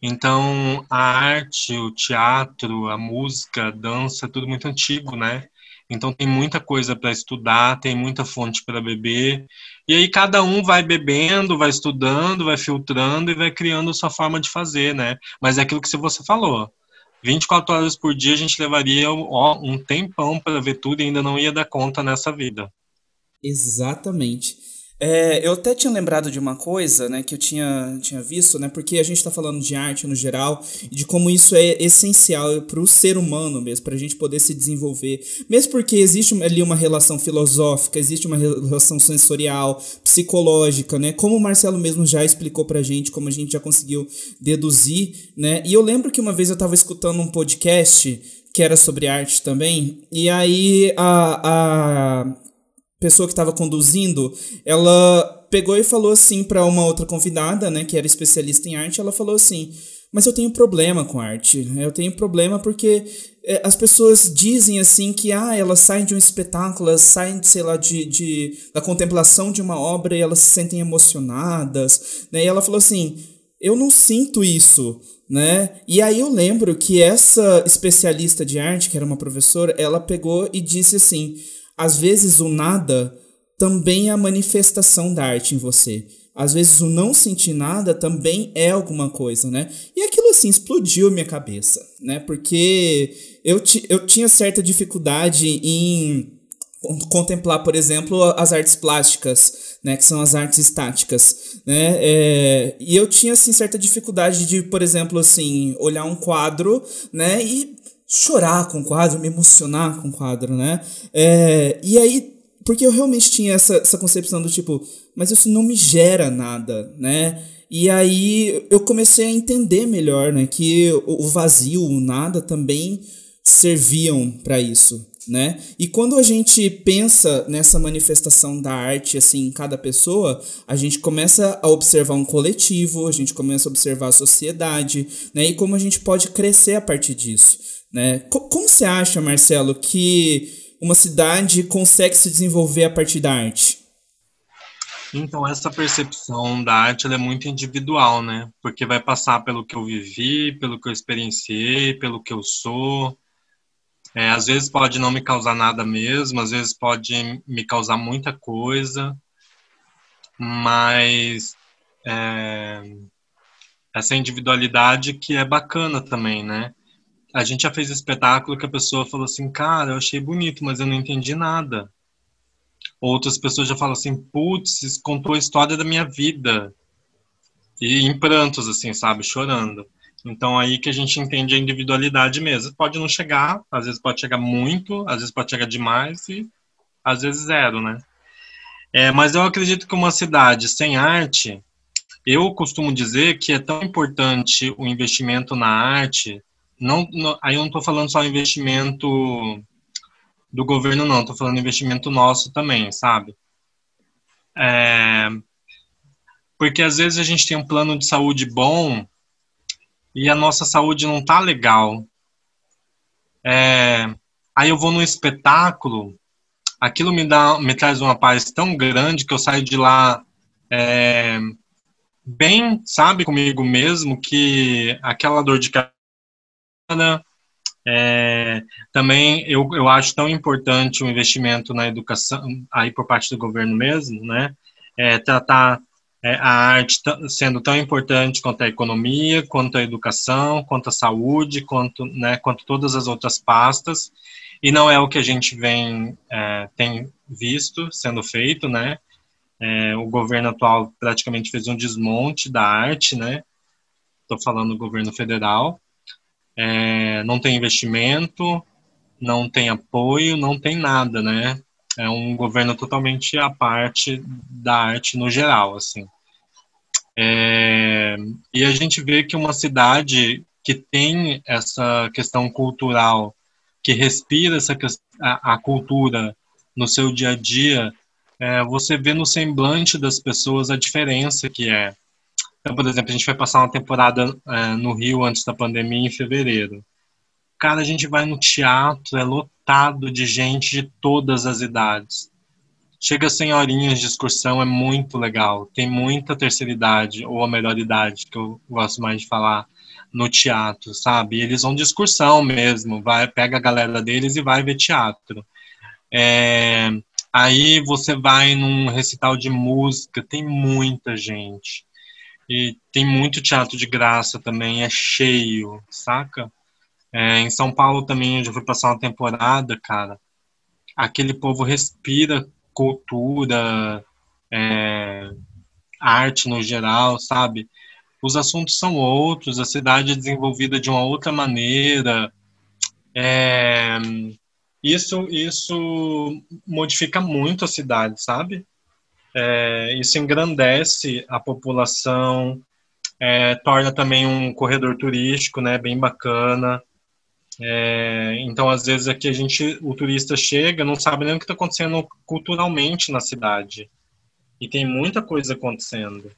Então, a arte, o teatro, a música, a dança, é tudo muito antigo, né? Então, tem muita coisa para estudar, tem muita fonte para beber. E aí, cada um vai bebendo, vai estudando, vai filtrando e vai criando a sua forma de fazer, né? Mas é aquilo que você falou 24 horas por dia a gente levaria um tempão para ver tudo e ainda não ia dar conta nessa vida. Exatamente. É, eu até tinha lembrado de uma coisa, né, que eu tinha, tinha visto, né, porque a gente está falando de arte no geral e de como isso é essencial para o ser humano mesmo, para a gente poder se desenvolver. Mesmo porque existe ali uma relação filosófica, existe uma relação sensorial, psicológica, né, como o Marcelo mesmo já explicou para a gente, como a gente já conseguiu deduzir, né, e eu lembro que uma vez eu estava escutando um podcast que era sobre arte também, e aí a, a, pessoa que estava conduzindo, ela pegou e falou assim para uma outra convidada, né, que era especialista em arte, ela falou assim: "Mas eu tenho problema com arte. Eu tenho problema porque é, as pessoas dizem assim que ah, elas saem de um espetáculo, elas saem, sei lá, de, de da contemplação de uma obra e elas se sentem emocionadas, né? E ela falou assim: "Eu não sinto isso." Né? E aí eu lembro que essa especialista de arte, que era uma professora, ela pegou e disse assim: às vezes o nada também é a manifestação da arte em você. Às vezes o não sentir nada também é alguma coisa, né? E aquilo assim explodiu minha cabeça, né? Porque eu, eu tinha certa dificuldade em contemplar, por exemplo, as artes plásticas, né, que são as artes estáticas, né, é, e eu tinha assim certa dificuldade de, por exemplo, assim, olhar um quadro, né, e chorar com o quadro, me emocionar com o quadro, né? É, e aí, porque eu realmente tinha essa, essa concepção do tipo, mas isso não me gera nada, né? E aí eu comecei a entender melhor, né, que o vazio, o nada também serviam para isso, né? E quando a gente pensa nessa manifestação da arte assim em cada pessoa, a gente começa a observar um coletivo, a gente começa a observar a sociedade, né? E como a gente pode crescer a partir disso. Né? Como você acha, Marcelo, que uma cidade consegue se desenvolver a partir da arte? Então, essa percepção da arte é muito individual, né? Porque vai passar pelo que eu vivi, pelo que eu experienciei, pelo que eu sou. É, às vezes pode não me causar nada mesmo, às vezes pode me causar muita coisa, mas é, essa individualidade que é bacana também, né? A gente já fez espetáculo que a pessoa falou assim, cara, eu achei bonito, mas eu não entendi nada. Outras pessoas já falam assim, putz, contou a história da minha vida. E em prantos, assim, sabe, chorando. Então aí que a gente entende a individualidade mesmo. Pode não chegar, às vezes pode chegar muito, às vezes pode chegar demais e às vezes zero, né? É, mas eu acredito que uma cidade sem arte, eu costumo dizer que é tão importante o investimento na arte. Não, não aí eu não estou falando só investimento do governo, não. Estou falando investimento nosso também, sabe? É, porque às vezes a gente tem um plano de saúde bom e a nossa saúde não tá legal. É, aí eu vou no espetáculo, aquilo me dá, me traz uma paz tão grande que eu saio de lá é, bem, sabe, comigo mesmo, que aquela dor de cabeça é, também eu, eu acho tão importante o investimento na educação aí por parte do governo mesmo, né? É, tratar é, a arte sendo tão importante quanto a economia, quanto a educação, quanto a saúde, quanto, né, quanto todas as outras pastas. E não é o que a gente vem é, tem visto sendo feito, né? É, o governo atual praticamente fez um desmonte da arte, né? Estou falando do governo federal é, não tem investimento, não tem apoio, não tem nada, né? É um governo totalmente à parte da arte no geral, assim. É, e a gente vê que uma cidade que tem essa questão cultural, que respira essa a, a cultura no seu dia a dia, é, você vê no semblante das pessoas a diferença que é. Então, por exemplo, a gente vai passar uma temporada é, no Rio antes da pandemia, em fevereiro. Cara, a gente vai no teatro, é lotado de gente de todas as idades. Chega sem horinhas de excursão, é muito legal. Tem muita terceira idade, ou a melhor idade, que eu gosto mais de falar, no teatro, sabe? Eles vão de excursão mesmo, vai, pega a galera deles e vai ver teatro. É, aí você vai num recital de música, tem muita gente. E tem muito teatro de graça também, é cheio, saca? É, em São Paulo também, onde eu fui passar uma temporada, cara, aquele povo respira cultura, é, arte no geral, sabe? Os assuntos são outros, a cidade é desenvolvida de uma outra maneira. É, isso, isso modifica muito a cidade, sabe? É, isso engrandece a população, é, torna também um corredor turístico, né, bem bacana. É, então, às vezes aqui a gente, o turista chega, não sabe nem o que está acontecendo culturalmente na cidade, e tem muita coisa acontecendo.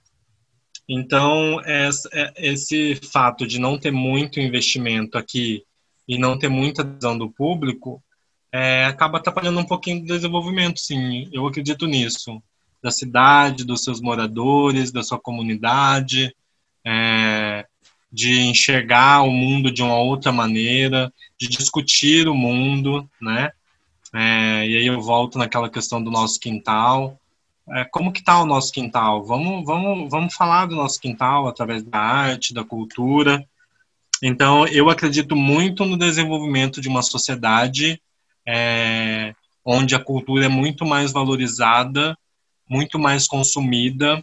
Então, é, esse fato de não ter muito investimento aqui e não ter muita visão do público é, acaba atrapalhando um pouquinho do desenvolvimento, sim. Eu acredito nisso da cidade, dos seus moradores, da sua comunidade, é, de enxergar o mundo de uma outra maneira, de discutir o mundo, né? É, e aí eu volto naquela questão do nosso quintal. É, como que está o nosso quintal? Vamos, vamos, vamos falar do nosso quintal através da arte, da cultura. Então, eu acredito muito no desenvolvimento de uma sociedade é, onde a cultura é muito mais valorizada muito mais consumida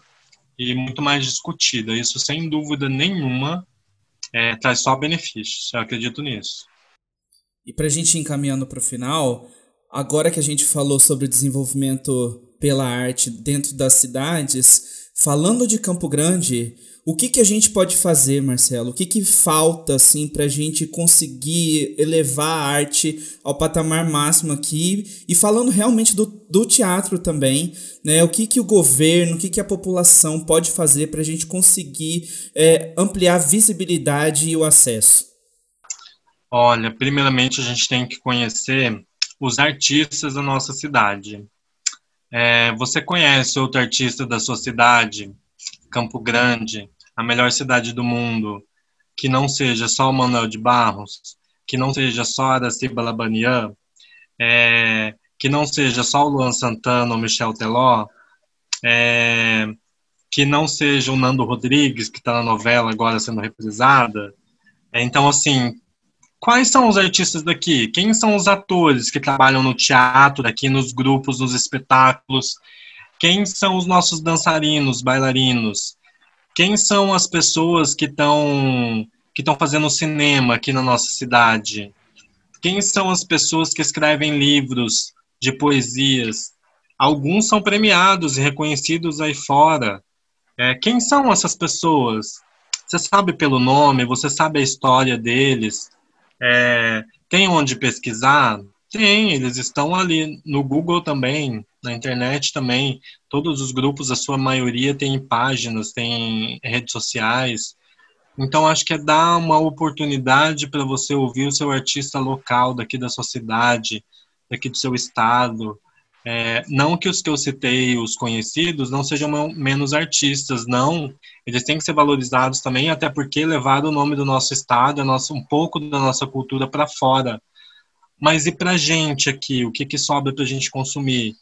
e muito mais discutida. Isso, sem dúvida nenhuma, é, traz só benefícios. Eu acredito nisso. E para a gente encaminhando para o final, agora que a gente falou sobre o desenvolvimento pela arte dentro das cidades, falando de Campo Grande, o que, que a gente pode fazer, Marcelo? O que, que falta assim, para a gente conseguir elevar a arte ao patamar máximo aqui? E falando realmente do, do teatro também, né? o que, que o governo, o que, que a população pode fazer para a gente conseguir é, ampliar a visibilidade e o acesso? Olha, primeiramente a gente tem que conhecer os artistas da nossa cidade. É, você conhece outro artista da sua cidade, Campo Grande, a melhor cidade do mundo, que não seja só o Manuel de Barros, que não seja só Araciba Labanian, é, que não seja só o Luan Santana ou Michel Teló, é, que não seja o Nando Rodrigues, que está na novela agora sendo reprisada. É, então, assim, quais são os artistas daqui? Quem são os atores que trabalham no teatro daqui, nos grupos, nos espetáculos? Quem são os nossos dançarinos, bailarinos? Quem são as pessoas que estão que estão fazendo cinema aqui na nossa cidade? Quem são as pessoas que escrevem livros de poesias? Alguns são premiados e reconhecidos aí fora. É, quem são essas pessoas? Você sabe pelo nome, você sabe a história deles. É, tem onde pesquisar? Tem, eles estão ali no Google também, na internet também. Todos os grupos, a sua maioria, tem páginas, tem redes sociais. Então, acho que é dar uma oportunidade para você ouvir o seu artista local daqui da sua cidade, daqui do seu estado, é, não que os que eu citei, os conhecidos, não sejam menos artistas, não. Eles têm que ser valorizados também, até porque levaram o nome do nosso estado, nosso, um pouco da nossa cultura para fora. Mas e para gente aqui? O que, que sobra para a gente consumir?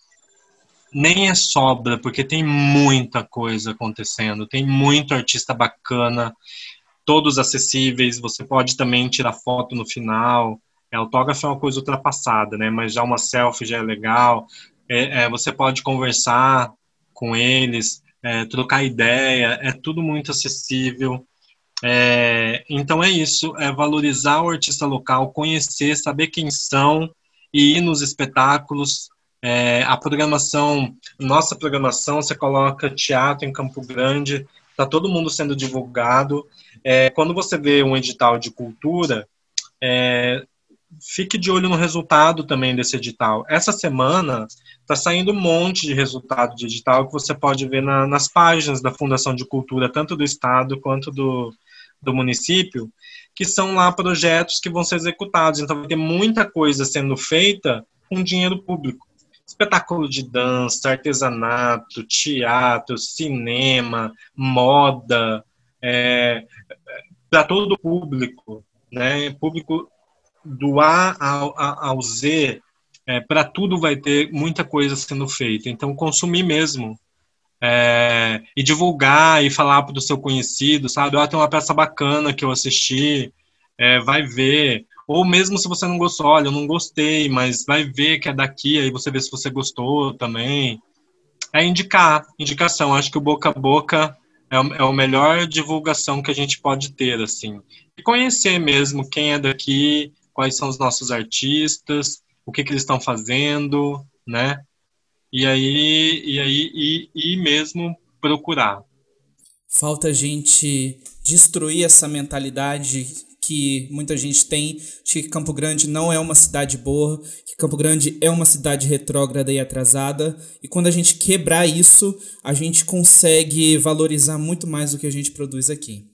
Nem é sobra, porque tem muita coisa acontecendo, tem muito artista bacana, todos acessíveis. Você pode também tirar foto no final. É, autógrafo é uma coisa ultrapassada, né? Mas já uma selfie já é legal é, é, você pode conversar com eles, é, trocar ideia, é tudo muito acessível. É, então é isso, é valorizar o artista local, conhecer, saber quem são e ir nos espetáculos. É, a programação, nossa programação, você coloca teatro em Campo Grande, está todo mundo sendo divulgado. É, quando você vê um edital de cultura, é, fique de olho no resultado também desse edital. Essa semana está saindo um monte de resultado de edital que você pode ver na, nas páginas da Fundação de Cultura, tanto do Estado quanto do, do município, que são lá projetos que vão ser executados. Então, vai ter muita coisa sendo feita com dinheiro público. Espetáculo de dança, artesanato, teatro, cinema, moda, é, para todo o público, né? Público do A ao, ao Z, é, para tudo vai ter muita coisa sendo feita. Então, consumir mesmo. É, e divulgar e falar para o seu conhecido, sabe? Ah, tem uma peça bacana que eu assisti, é, vai ver. Ou mesmo se você não gostou, olha, eu não gostei, mas vai ver que é daqui, aí você vê se você gostou também. É indicar, indicação. Acho que o boca a boca é, é a melhor divulgação que a gente pode ter, assim. E conhecer mesmo quem é daqui, quais são os nossos artistas, o que, que eles estão fazendo, né? E aí, e aí, e, e mesmo procurar. Falta a gente destruir essa mentalidade que muita gente tem de que Campo Grande não é uma cidade boa, que Campo Grande é uma cidade retrógrada e atrasada. E quando a gente quebrar isso, a gente consegue valorizar muito mais o que a gente produz aqui.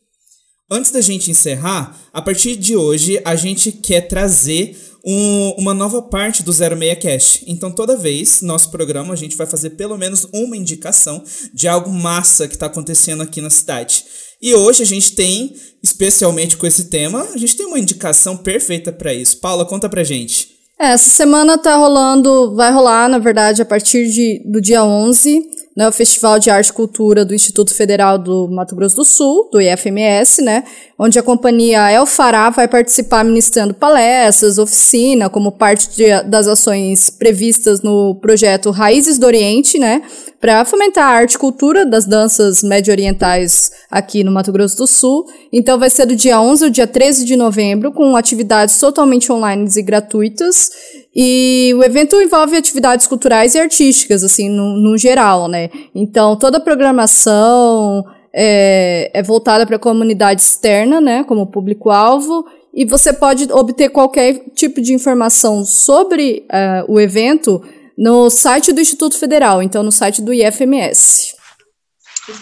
Antes da gente encerrar, a partir de hoje a gente quer trazer um, uma nova parte do 06 Cash. Então, toda vez, nosso programa, a gente vai fazer pelo menos uma indicação de algo massa que está acontecendo aqui na cidade. E hoje a gente tem, especialmente com esse tema, a gente tem uma indicação perfeita para isso. Paula, conta pra gente. É, essa semana tá rolando, vai rolar, na verdade, a partir de, do dia 11, né, o Festival de Arte e Cultura do Instituto Federal do Mato Grosso do Sul, do IFMS, né, onde a companhia El Fará vai participar ministrando palestras, oficina, como parte de, das ações previstas no projeto Raízes do Oriente, né, para fomentar a arte e cultura das danças médio-orientais aqui no Mato Grosso do Sul. Então vai ser do dia 11 ao dia 13 de novembro, com atividades totalmente online e gratuitas, e o evento envolve atividades culturais e artísticas, assim, no, no geral, né? Então, toda a programação é, é voltada para a comunidade externa, né? Como público-alvo. E você pode obter qualquer tipo de informação sobre uh, o evento no site do Instituto Federal, então no site do IFMS.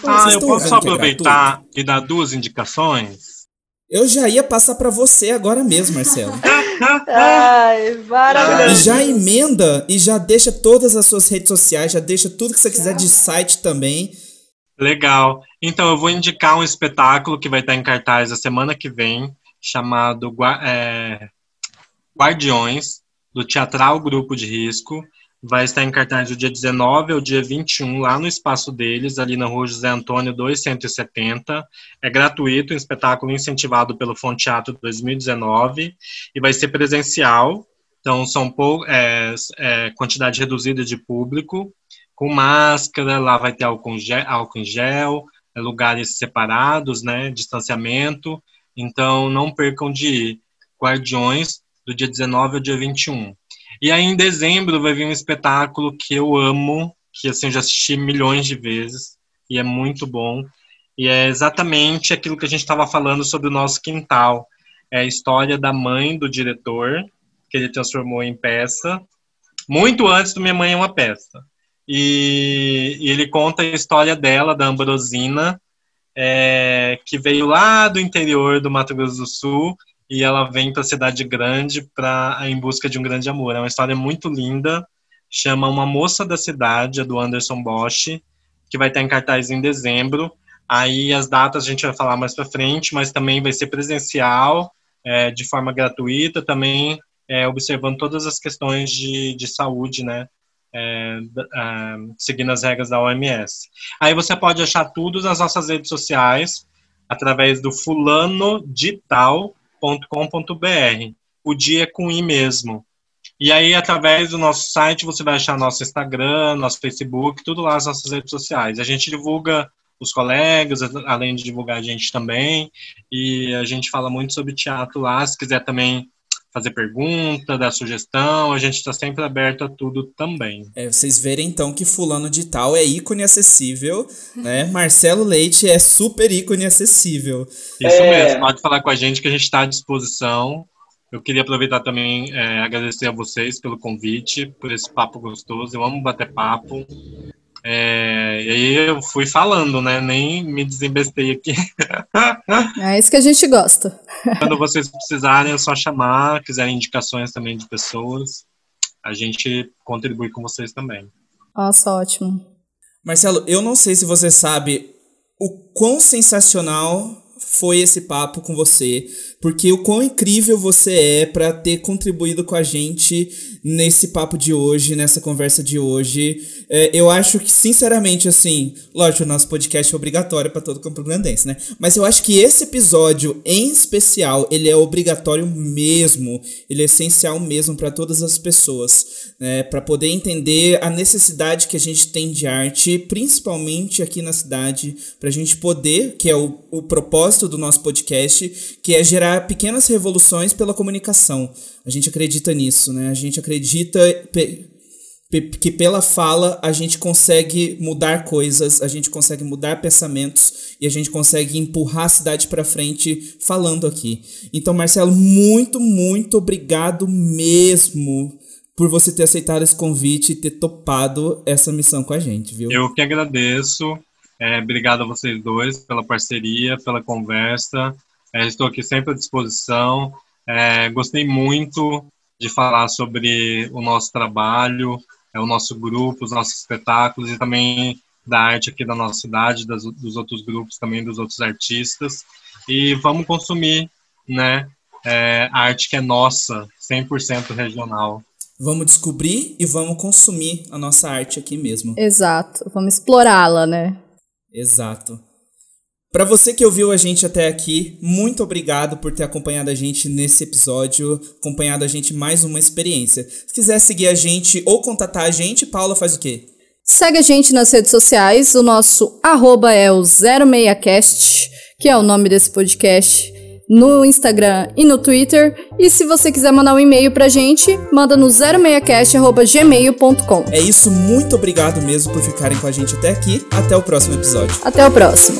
Ah, eu posso aproveitar e dar duas indicações? Eu já ia passar para você agora mesmo, Marcelo. *laughs* Ai, maravilhoso. Já emenda e já deixa todas as suas redes sociais, já deixa tudo que você quiser de site também. Legal. Então, eu vou indicar um espetáculo que vai estar em cartaz a semana que vem, chamado é, Guardiões, do Teatral Grupo de Risco. Vai estar em cartaz do dia 19 ao dia 21, lá no espaço deles, ali na rua José Antônio 270. É gratuito, um espetáculo incentivado pelo Fonte Teatro 2019 e vai ser presencial. Então, são pou, é, é, quantidade reduzida de público, com máscara, lá vai ter álcool, gel, álcool em gel, é, lugares separados, né, distanciamento. Então, não percam de ir. Guardiões, do dia 19 ao dia 21. E aí, em dezembro, vai vir um espetáculo que eu amo, que assim, eu já assisti milhões de vezes, e é muito bom. E é exatamente aquilo que a gente estava falando sobre o nosso quintal. É a história da mãe do diretor, que ele transformou em peça, muito antes do Minha Mãe é uma Peça. E, e ele conta a história dela, da Ambrosina, é, que veio lá do interior do Mato Grosso do Sul e ela vem para a cidade grande para em busca de um grande amor. É uma história muito linda, chama Uma Moça da Cidade, é do Anderson Bosch, que vai estar em cartaz em dezembro. Aí as datas a gente vai falar mais para frente, mas também vai ser presencial, é, de forma gratuita, também é, observando todas as questões de, de saúde, né? É, seguindo as regras da OMS. Aí você pode achar tudo nas nossas redes sociais através do fulano digital com.br. O dia é com i mesmo. E aí, através do nosso site, você vai achar nosso Instagram, nosso Facebook, tudo lá nas nossas redes sociais. A gente divulga os colegas, além de divulgar a gente também. E a gente fala muito sobre teatro lá. Se quiser também fazer pergunta, dar sugestão, a gente está sempre aberto a tudo também. É, vocês verem então que fulano de tal é ícone acessível, né? Marcelo Leite é super ícone acessível. Isso é... mesmo, pode falar com a gente que a gente está à disposição. Eu queria aproveitar também é, agradecer a vocês pelo convite, por esse papo gostoso. Eu amo bater papo. É, e aí eu fui falando, né? Nem me desembestei aqui. *laughs* É isso que a gente gosta. Quando vocês precisarem, é só chamar, quiserem indicações também de pessoas, a gente contribui com vocês também. Nossa, ótimo. Marcelo, eu não sei se você sabe o quão sensacional foi esse papo com você, porque o quão incrível você é para ter contribuído com a gente nesse papo de hoje, nessa conversa de hoje. É, eu acho que, sinceramente, assim, lógico, o nosso podcast é obrigatório para todo campo grandense, né? Mas eu acho que esse episódio, em especial, ele é obrigatório mesmo, ele é essencial mesmo para todas as pessoas, né? Para poder entender a necessidade que a gente tem de arte, principalmente aqui na cidade, para a gente poder, que é o, o propósito do nosso podcast, que é gerar pequenas revoluções pela comunicação. A gente acredita nisso, né? A gente acredita que pela fala a gente consegue mudar coisas, a gente consegue mudar pensamentos e a gente consegue empurrar a cidade para frente falando aqui. Então, Marcelo, muito, muito obrigado mesmo por você ter aceitado esse convite e ter topado essa missão com a gente, viu? Eu que agradeço. É, obrigado a vocês dois pela parceria, pela conversa. É, estou aqui sempre à disposição. É, gostei muito de falar sobre o nosso trabalho, é, o nosso grupo, os nossos espetáculos e também da arte aqui da nossa cidade, das, dos outros grupos também, dos outros artistas. E vamos consumir, né, é, a arte que é nossa, 100% regional. Vamos descobrir e vamos consumir a nossa arte aqui mesmo. Exato, vamos explorá-la, né? Exato. Para você que ouviu a gente até aqui, muito obrigado por ter acompanhado a gente nesse episódio, acompanhado a gente mais uma experiência. Se quiser seguir a gente ou contatar a gente, Paula faz o quê? Segue a gente nas redes sociais, o nosso arroba é o 06cast, que é o nome desse podcast, no Instagram e no Twitter. E se você quiser mandar um e-mail pra gente, manda no 06cast.gmail.com. É isso, muito obrigado mesmo por ficarem com a gente até aqui. Até o próximo episódio. Até o próximo.